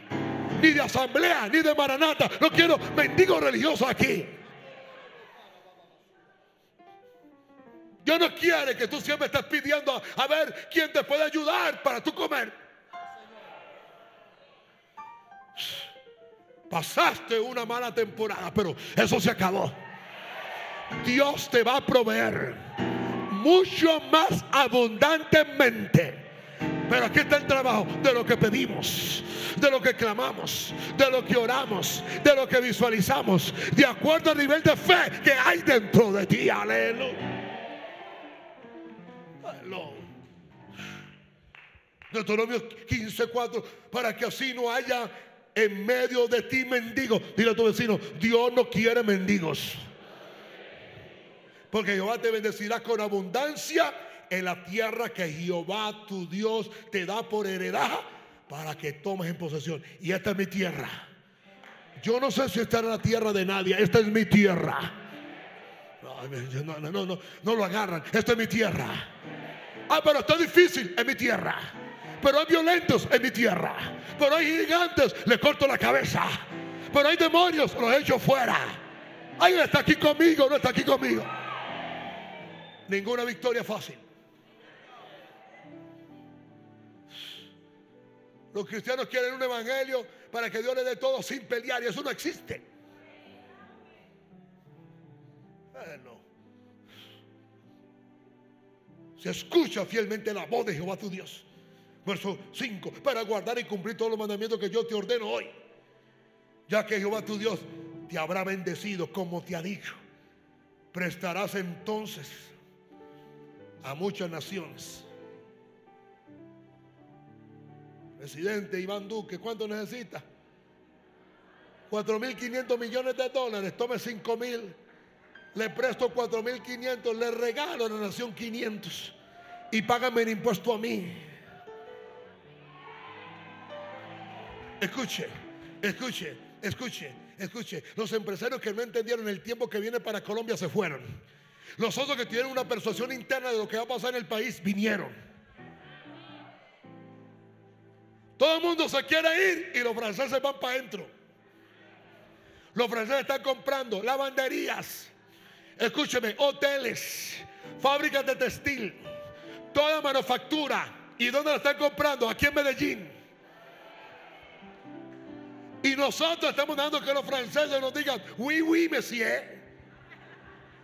ni de asamblea, ni de maranata. No quiero mendigos religiosos aquí. Dios no quiere que tú siempre estés pidiendo a, ver quién te puede ayudar para tú comer. Pasaste una mala temporada, pero eso se acabó. Dios te va a proveer mucho más abundantemente. Pero aquí está el trabajo de lo que pedimos, de lo que clamamos, de lo que oramos, de lo que visualizamos, de acuerdo al nivel de fe que hay dentro de ti. Aleluya. Deuteronomio 15:4, para que así no haya en medio de ti mendigos. Dile a tu vecino, Dios no quiere mendigos. Porque Jehová te bendecirá con abundancia en la tierra que Jehová tu Dios te da por heredad para que tomes en posesión. Y esta es mi tierra. Yo no sé si esta es la tierra de nadie, esta es mi tierra. No, no, no, no, lo agarran, esta es mi tierra. Ah, pero está difícil en mi tierra. Pero hay violentos en mi tierra. Pero hay gigantes, le corto la cabeza. Pero hay demonios, los echo fuera. Alguien está aquí conmigo, no está aquí conmigo. Ninguna victoria fácil. Los cristianos quieren un evangelio para que Dios le dé todo sin pelear y eso no existe. Bueno. Se escucha fielmente la voz de Jehová tu Dios. Verso 5. Para guardar y cumplir todos los mandamientos que yo te ordeno hoy. Ya que Jehová tu Dios te habrá bendecido como te ha dicho. Prestarás entonces a muchas naciones. Presidente Iván Duque, ¿cuánto necesita? 4.500 millones de dólares, tome 5.000, le presto 4.500, le regalo a la nación 500 y págame el impuesto a mí. Escuche, escuche, escuche, escuche. Los empresarios que no entendieron el tiempo que viene para Colombia se fueron. Los otros que tienen una persuasión interna de lo que va a pasar en el país vinieron. Todo el mundo se quiere ir y los franceses van para adentro. Los franceses están comprando lavanderías, escúcheme, hoteles, fábricas de textil, toda manufactura. ¿Y dónde la están comprando? Aquí en Medellín. Y nosotros estamos dando que los franceses nos digan, oui, oui, monsieur.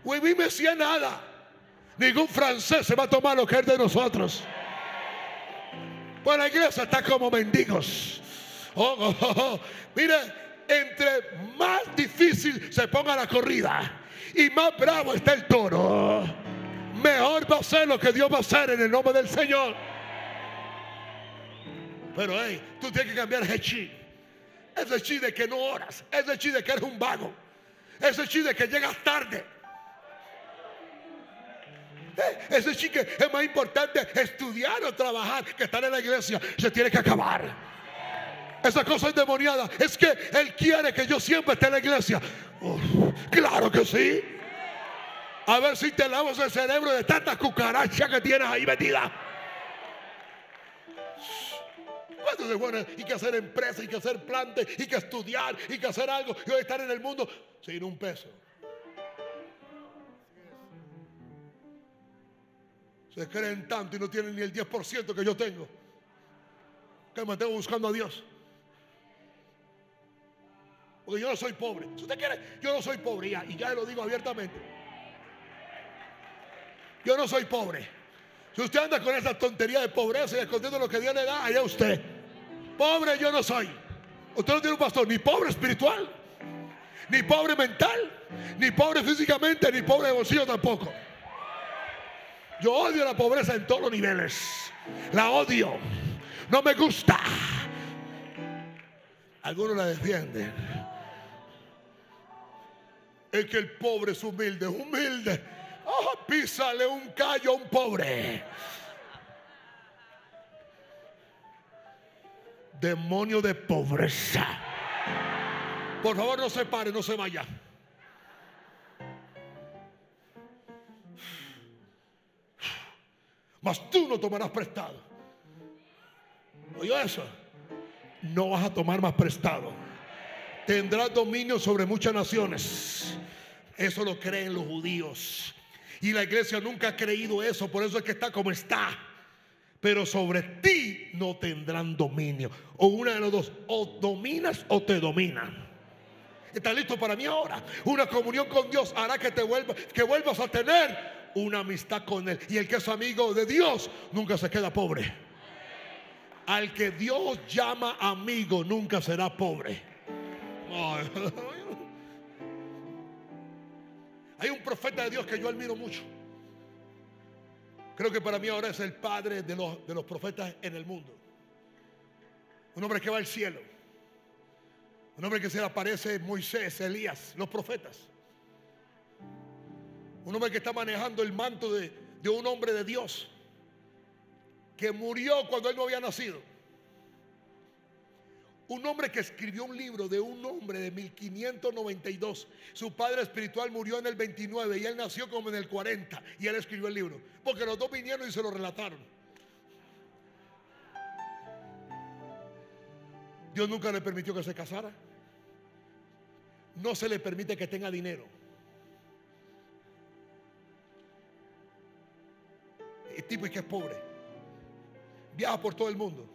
Oui, oui, monsieur, nada. Ningún francés se va a tomar lo que es de nosotros. Pues la iglesia está como mendigos. Oh, oh, oh, oh. Mire, entre más difícil se ponga la corrida y más bravo está el toro, mejor va a ser lo que Dios va a hacer en el nombre del Señor. Pero hey, tú tienes que cambiar ese chi. Ese chi de que no oras, ese chi de que eres un vago, ese chi de que llegas tarde. Ese chi que es más importante estudiar o trabajar que estar en la iglesia. Se tiene que acabar. Esa cosa endemoniada es que Él quiere que yo siempre esté en la iglesia. Claro que sí. A ver si te lavas el cerebro de tantas cucarachas que tienes ahí metida. ¿Cuánto se bueno? Y que hacer empresa, y que hacer plantes, y que estudiar, y que hacer algo, y hoy estar en el mundo sin un peso. Se creen tanto y no tienen ni el 10% que yo tengo. Que me tengo buscando a Dios. Porque yo no soy pobre. Si usted quiere, yo no soy pobre. Y ya lo digo abiertamente. Yo no soy pobre. Si usted anda con esa tontería de pobreza y escondiendo lo que Dios le da, allá usted. Pobre yo no soy. Usted no tiene un pastor, ni pobre espiritual, ni pobre mental, ni pobre físicamente, ni pobre de bolsillo tampoco. Yo odio la pobreza en todos los niveles. La odio. No me gusta. Algunos la defienden. Es que el pobre es humilde, humilde. Oh, písale un callo a un pobre. Demonio de pobreza. Por favor, no se pare, no se vaya. Mas tú no tomarás prestado. Oye eso. No vas a tomar más prestado. Tendrás dominio sobre muchas naciones. Eso lo creen los judíos. Y la iglesia nunca ha creído eso. Por eso es que está como está. Pero sobre ti no tendrán dominio. O una de los dos. O dominas o te dominan. ¿Estás listo para mí ahora? Una comunión con Dios hará que te vuelvas, que vuelvas a tener una amistad con Él. Y el que es amigo de Dios nunca se queda pobre. Al que Dios llama amigo nunca será pobre. Hay un profeta de Dios que yo admiro mucho. Creo que para mí ahora es el padre de los, de los profetas en el mundo. Un hombre que va al cielo. Un hombre que se le aparece Moisés, Elías, los profetas. Un hombre que está manejando el manto de, de un hombre de Dios. Que murió cuando él no había nacido. Un hombre que escribió un libro de un hombre de 1592. Su padre espiritual murió en el 29 y él nació como en el 40 y él escribió el libro. Porque los dos vinieron y se lo relataron. Dios nunca le permitió que se casara. No se le permite que tenga dinero. El tipo es que es pobre. Viaja por todo el mundo.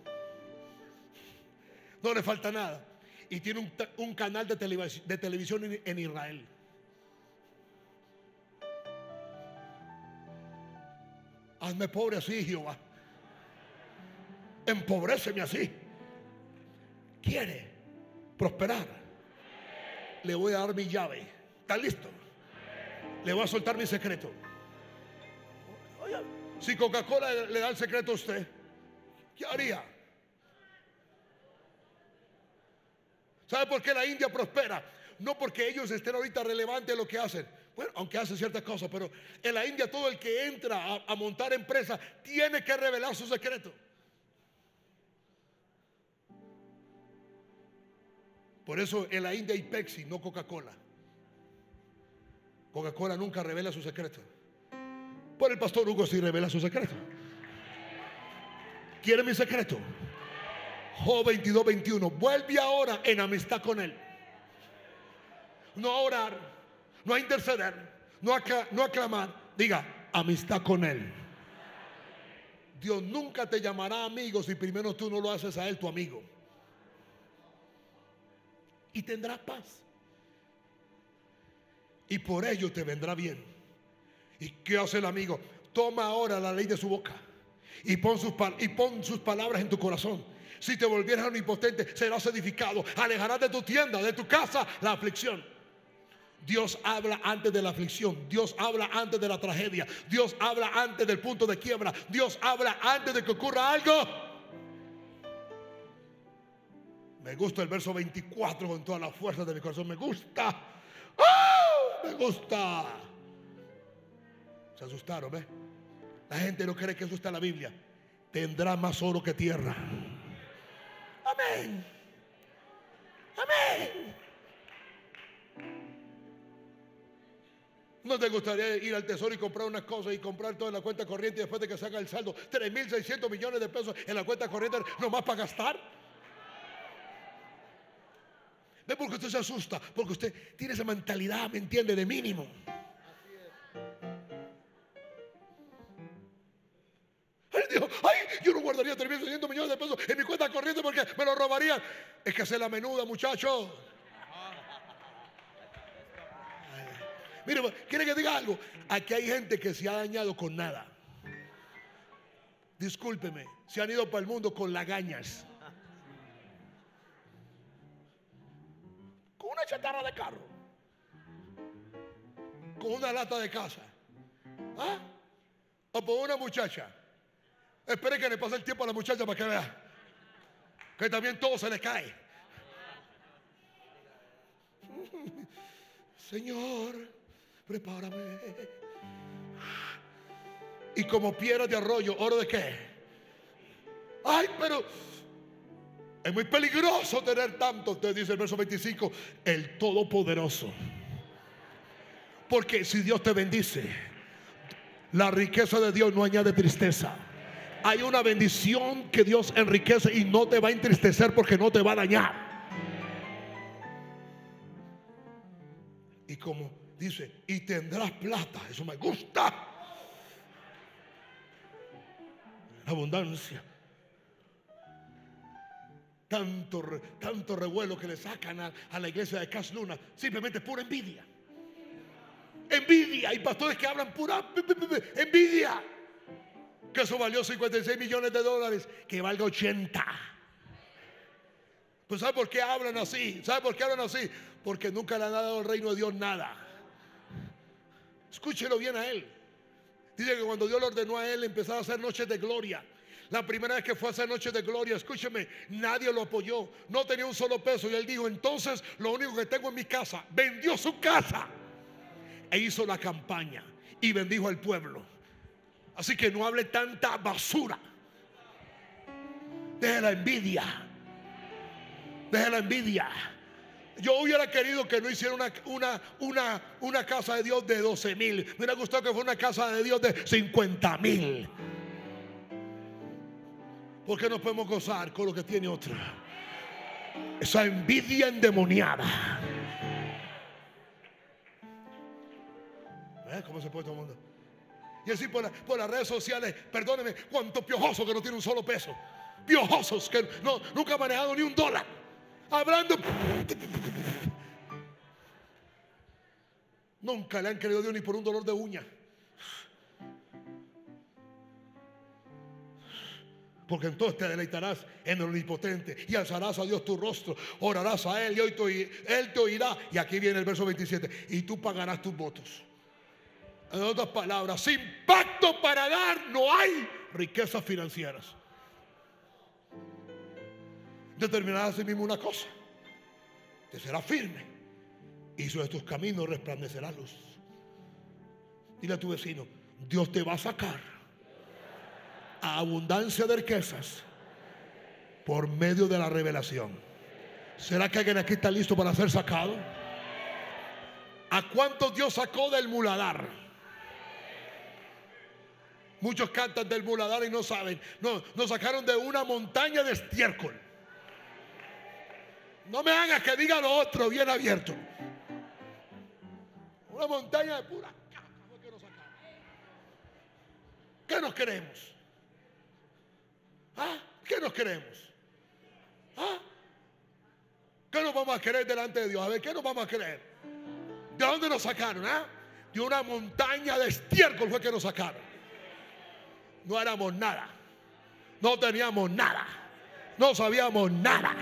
No le falta nada. Y tiene un, canal de, televisión, en, Israel. Hazme pobre así, Jehová. Empobréceme así. Quiere prosperar. Le voy a dar mi llave. ¿Está listo? Le voy a soltar mi secreto. Si Coca-Cola le da el secreto a usted, ¿qué haría? ¿Sabe por qué la India prospera? No porque ellos estén ahorita relevantes lo que hacen. Bueno, aunque hacen ciertas cosas, pero en la India todo el que entra a, a montar empresa tiene que revelar su secreto. Por eso en la India hay Pepsi, no Coca-Cola. Coca-Cola nunca revela su secreto. Por el pastor Hugo sí revela su secreto. ¿Quiere mi secreto? Job 22, 21. Vuelve ahora en amistad con él. No a orar, no a interceder, no a, no a clamar. Diga, amistad con él. Dios nunca te llamará amigo si primero tú no lo haces a él tu amigo. Y tendrás paz. Y por ello te vendrá bien. ¿Y qué hace el amigo? Toma ahora la ley de su boca y pon sus, y pon sus palabras en tu corazón. Si te volvieras omnipotente, serás edificado. Alejarás de tu tienda, de tu casa, la aflicción. Dios habla antes de la aflicción. Dios habla antes de la tragedia. Dios habla antes del punto de quiebra. Dios habla antes de que ocurra algo. Me gusta el verso 24 con toda la fuerza de mi corazón. Me gusta. ¡Oh! Me gusta. Se asustaron, ¿ves? La gente no cree que eso está en la Biblia. Tendrá más oro que tierra. Amén. Amén. ¿No te gustaría ir al tesoro y comprar unas cosas y comprar toda la cuenta corriente y después de que salga el saldo 3.600 millones de pesos en la cuenta corriente nomás para gastar? ¿Ve por qué usted se asusta? Porque usted tiene esa mentalidad, ¿me entiende? De mínimo. Guardaría 3.600 millones de pesos en mi cuenta corriente porque me lo robarían. Es que hace la menuda, muchacho. Mire, ¿quiere que diga algo? Aquí hay gente que se ha dañado con nada. Discúlpeme, se han ido para el mundo con lagañas. Con una chatarra de carro. Con una lata de casa. ¿Ah? O por una muchacha. Espere que le pase el tiempo a la muchacha para que vea. Que también todo se le cae. Señor prepárame. Y como piedra de arroyo, ¿oro de qué? Ay, pero es muy peligroso tener tanto, te dice el verso 25, el Todopoderoso. Porque si Dios te bendice, la riqueza de Dios no añade tristeza. Hay una bendición que Dios enriquece y no te va a entristecer porque no te va a dañar. Y como dice, y tendrás plata. Eso me gusta. Abundancia. Tanto, tanto revuelo que le sacan a, a la iglesia de Cas Luna. Simplemente pura envidia. Envidia. Hay pastores que hablan pura envidia. Que eso valió 56 millones de dólares. Que valga 80. Pues ¿sabe por qué hablan así? ¿Sabe por qué hablan así? Porque nunca le han dado al reino de Dios nada. Escúchelo bien a él. Dice que cuando Dios le ordenó a él empezar a hacer noches de gloria. La primera vez que fue a hacer noches de gloria, escúcheme, nadie lo apoyó. No tenía un solo peso. Y él dijo, entonces lo único que tengo en mi casa, vendió su casa. E hizo la campaña y bendijo al pueblo. Así que no hable tanta basura. Deje la envidia. Deje la envidia. Yo hubiera querido que no hiciera una, una, una, una casa de Dios de 12 mil. Me hubiera gustado que fuera una casa de Dios de 50 mil. Porque no podemos gozar con lo que tiene otra. Esa envidia endemoniada. ¿Eh? ¿Cómo se puede todo el mundo? Y por, las redes sociales, perdóneme, cuánto piojoso que no tiene un solo peso. Piojosos que no, nunca han manejado ni un dólar. Hablando. Nunca le han querido Dios ni por un dolor de uña. Porque entonces te deleitarás en el omnipotente y alzarás a Dios tu rostro, orarás a Él y hoy Él te oirá. Y aquí viene el verso 27, y tú pagarás tus votos. En otras palabras, sin pacto para dar no hay riquezas financieras. Determinarás a sí mismo una cosa, te será firme y sobre tus caminos resplandecerá luz. Dile a tu vecino, Dios te va a sacar a abundancia de riquezas por medio de la revelación. ¿Será que alguien aquí está listo para ser sacado? ¿A cuántos Dios sacó del muladar? Muchos cantan del muladar y no saben. No, nos sacaron de una montaña de estiércol. No me hagas que diga lo otro bien abierto. Una montaña de pura caca que nos sacaron. ¿Qué nos queremos? ¿Ah? ¿Qué nos queremos? ¿Ah? ¿Qué nos vamos a querer delante de Dios? A ver, ¿qué nos vamos a creer? ¿De dónde nos sacaron? ¿Ah? De una montaña de estiércol fue que nos sacaron. No éramos nada. No teníamos nada. No sabíamos nada.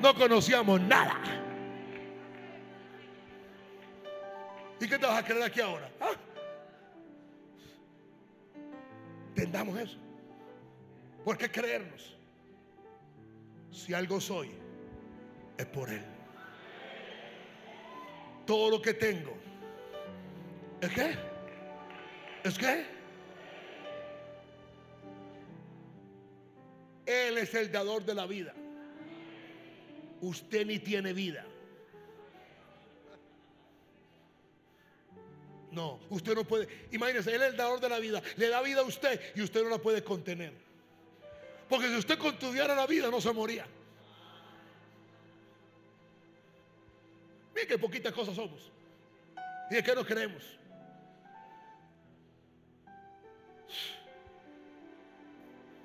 No conocíamos nada. ¿Y qué te vas a creer aquí ahora? ¿Ah? Eso. ¿Por qué creernos? Si algo soy, es por Él. Todo lo que tengo, ¿es qué? ¿Es qué? Él es el dador de la vida. Usted ni tiene vida. No, usted no puede. Imagínese, Él es el dador de la vida. Le da vida a usted y usted no la puede contener. Porque si usted contuviera la vida, no se moría. Miren qué poquitas cosas somos. ¿Y de qué nos creemos?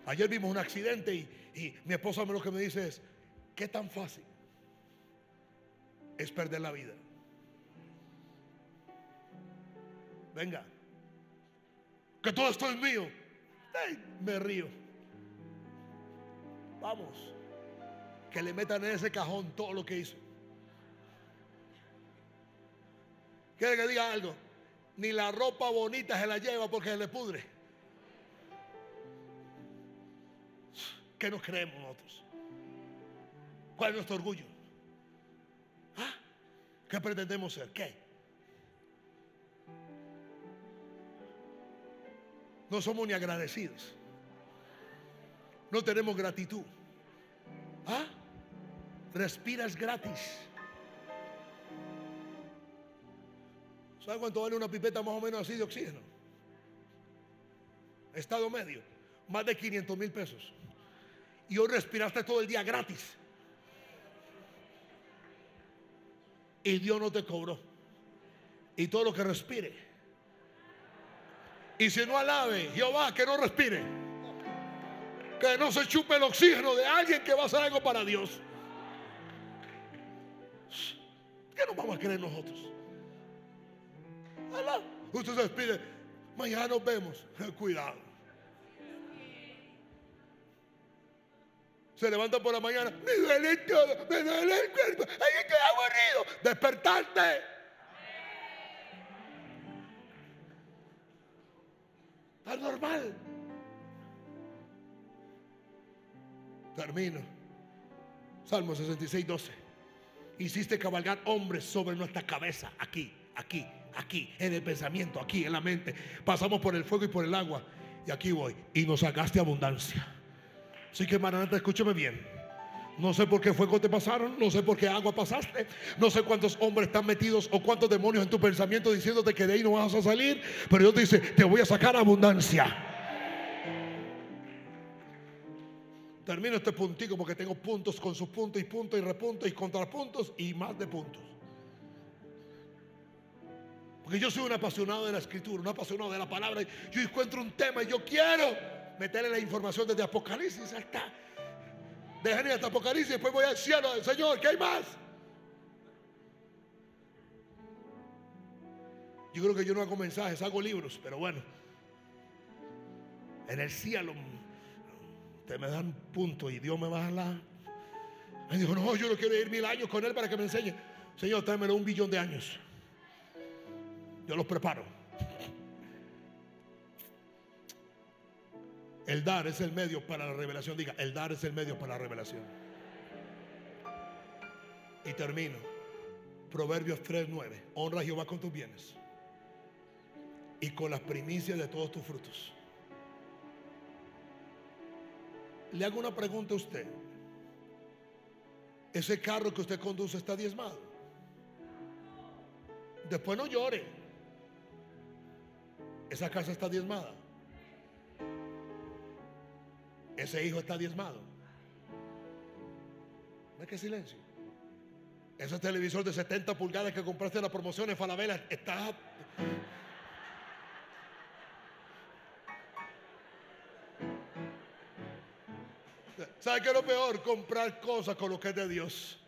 Ayer vimos un accidente y, y mi esposa lo que me dice es, ¿qué tan fácil es perder la vida? Venga, que todo esto es mío. Me río. Vamos, que le metan en ese cajón todo lo que hizo. Quiere que diga algo. Ni la ropa bonita se la lleva porque se le pudre. ¿Qué nos creemos nosotros? ¿Cuál es nuestro orgullo? ¿Ah? ¿Qué pretendemos ser? ¿Qué? No somos ni agradecidos. No tenemos gratitud. ¿Ah? Respiras gratis. ¿Sabe cuánto vale una pipeta más o menos así de oxígeno? Estado medio. Más de 500 mil pesos. Y hoy respiraste todo el día gratis. Y Dios no te cobró. Y todo lo que respire. Y si no alabe, Jehová, que no respire. Que no se chupe el oxígeno de alguien que va a hacer algo para Dios. ¿Qué nos vamos a creer nosotros? Usted se despide. Mañana nos vemos. Cuidado. Se levanta por la mañana. Me duele todo. Me duele el cuerpo. Ay, estoy aburrido. Despertarte. Está normal. Termino. Salmo 66, 12. Hiciste cabalgar hombres sobre nuestra cabeza. Aquí, aquí, aquí, en el pensamiento, aquí, en la mente. Pasamos por el fuego y por el agua. Y aquí voy. Y nos sacaste abundancia. Así que, Maranata, escúchame bien. No sé por qué fuego te pasaron, no sé por qué agua pasaste, no sé cuántos hombres están metidos o cuántos demonios en tu pensamiento diciéndote que de ahí no vas a salir, pero Dios dice, te voy a sacar abundancia. Termino este puntico porque tengo puntos con sus puntos y puntos y repuntos y contrapuntos y más de puntos. Porque yo soy un apasionado de la escritura, un apasionado de la palabra. Yo encuentro un tema y yo quiero meterle la información desde Apocalipsis hasta. Dejen hasta Apocalipsis después voy al cielo. Señor, ¿qué hay más? Yo creo que yo no hago mensajes, hago libros, pero bueno. En el cielo, ustedes me dan punto y Dios me va a la. Me dijo, no, yo no quiero ir mil años con Él para que me enseñe. Señor, tráemelo un billón de años. Yo los preparo. El dar es el medio para la revelación. Diga, el dar es el medio para la revelación. Y termino. Proverbios 3:9. Honra a Jehová con tus bienes y con las primicias de todos tus frutos. Le hago una pregunta a usted. ¿Ese carro que usted conduce está diezmado? Después no llore. Esa casa está diezmada. Ese hijo está diezmado. ¿Ve qué silencio? Ese televisor de 70 pulgadas que compraste en la promoción en Falabella está ¿Sabe qué es lo peor? Comprar cosas con lo que es de Dios.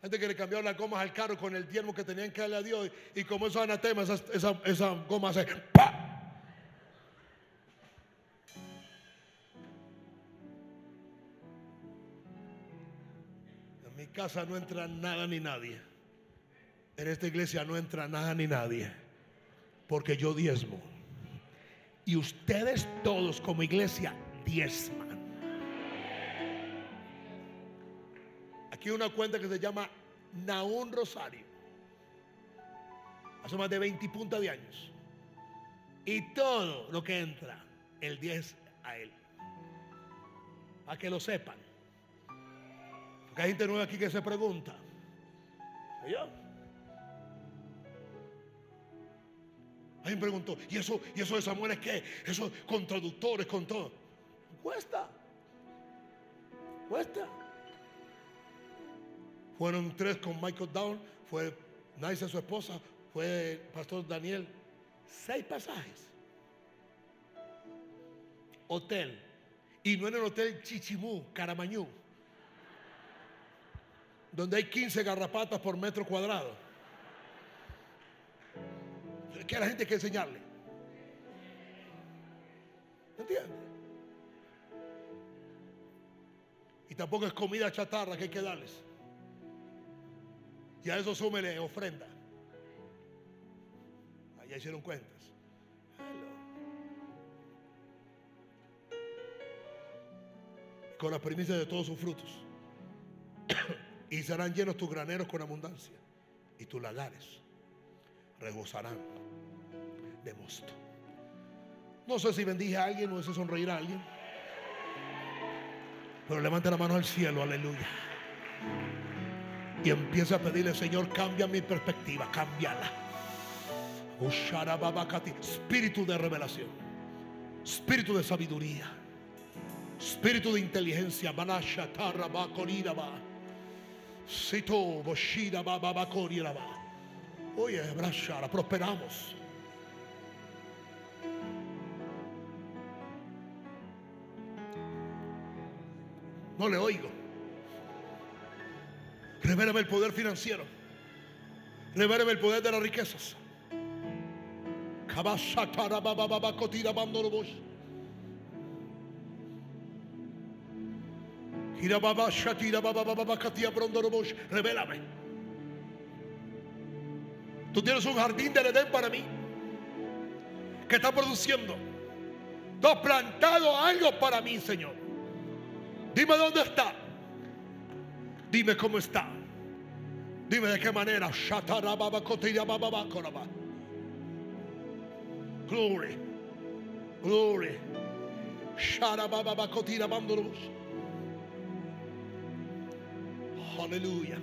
Gente que le cambió las gomas al carro con el diezmo que tenían que darle a Dios. Y como esos anatemas, esa, esa, goma hace En casa no entra nada ni nadie. En esta iglesia no entra nada ni nadie. Porque yo diezmo. Y ustedes todos como iglesia diezman. Aquí una cuenta que se llama Naún Rosario. Hace más de 20 puntas de años. Y todo lo que entra, el 10 a él. Para que lo sepan. Porque hay gente nueva aquí que se pregunta. ¿Yo? Alguien preguntó, ¿y eso, ¿y eso de Samuel es qué? Eso con traductores, con todo. Cuesta. Cuesta. Fueron tres con Michael Down, fue Nice su esposa, fue el pastor Daniel. Seis pasajes. Hotel. Y no en el hotel Chichimú, Caramañú. Donde hay 15 garrapatas por metro cuadrado que a la gente hay que enseñarle. ¿Entiendes? Y tampoco es comida chatarra que hay que darles. Y a eso súmele ofrenda. Allá hicieron cuentas. Con las primicias de todos sus frutos. y serán llenos tus graneros con abundancia. Y tus lagares rebosarán de mosto. No sé si bendije a alguien o si sonreírá a alguien. Pero levante la mano al cielo, aleluya. Y empieza a pedirle, Señor, cambia mi perspectiva, cámbiala. Espíritu de revelación, espíritu de sabiduría, espíritu de inteligencia. Sito, Boshida, Oye, Brashara, prosperamos. No le oigo. Revélame el poder financiero. Revélame el poder de las riquezas. Revélame. Tú tienes un jardín del Edén para mí que está produciendo. Tú has plantado algo para mí, Señor. Dime dónde está. Dime cómo está. Dime de qué manera. Glory. Glory. Aleluya.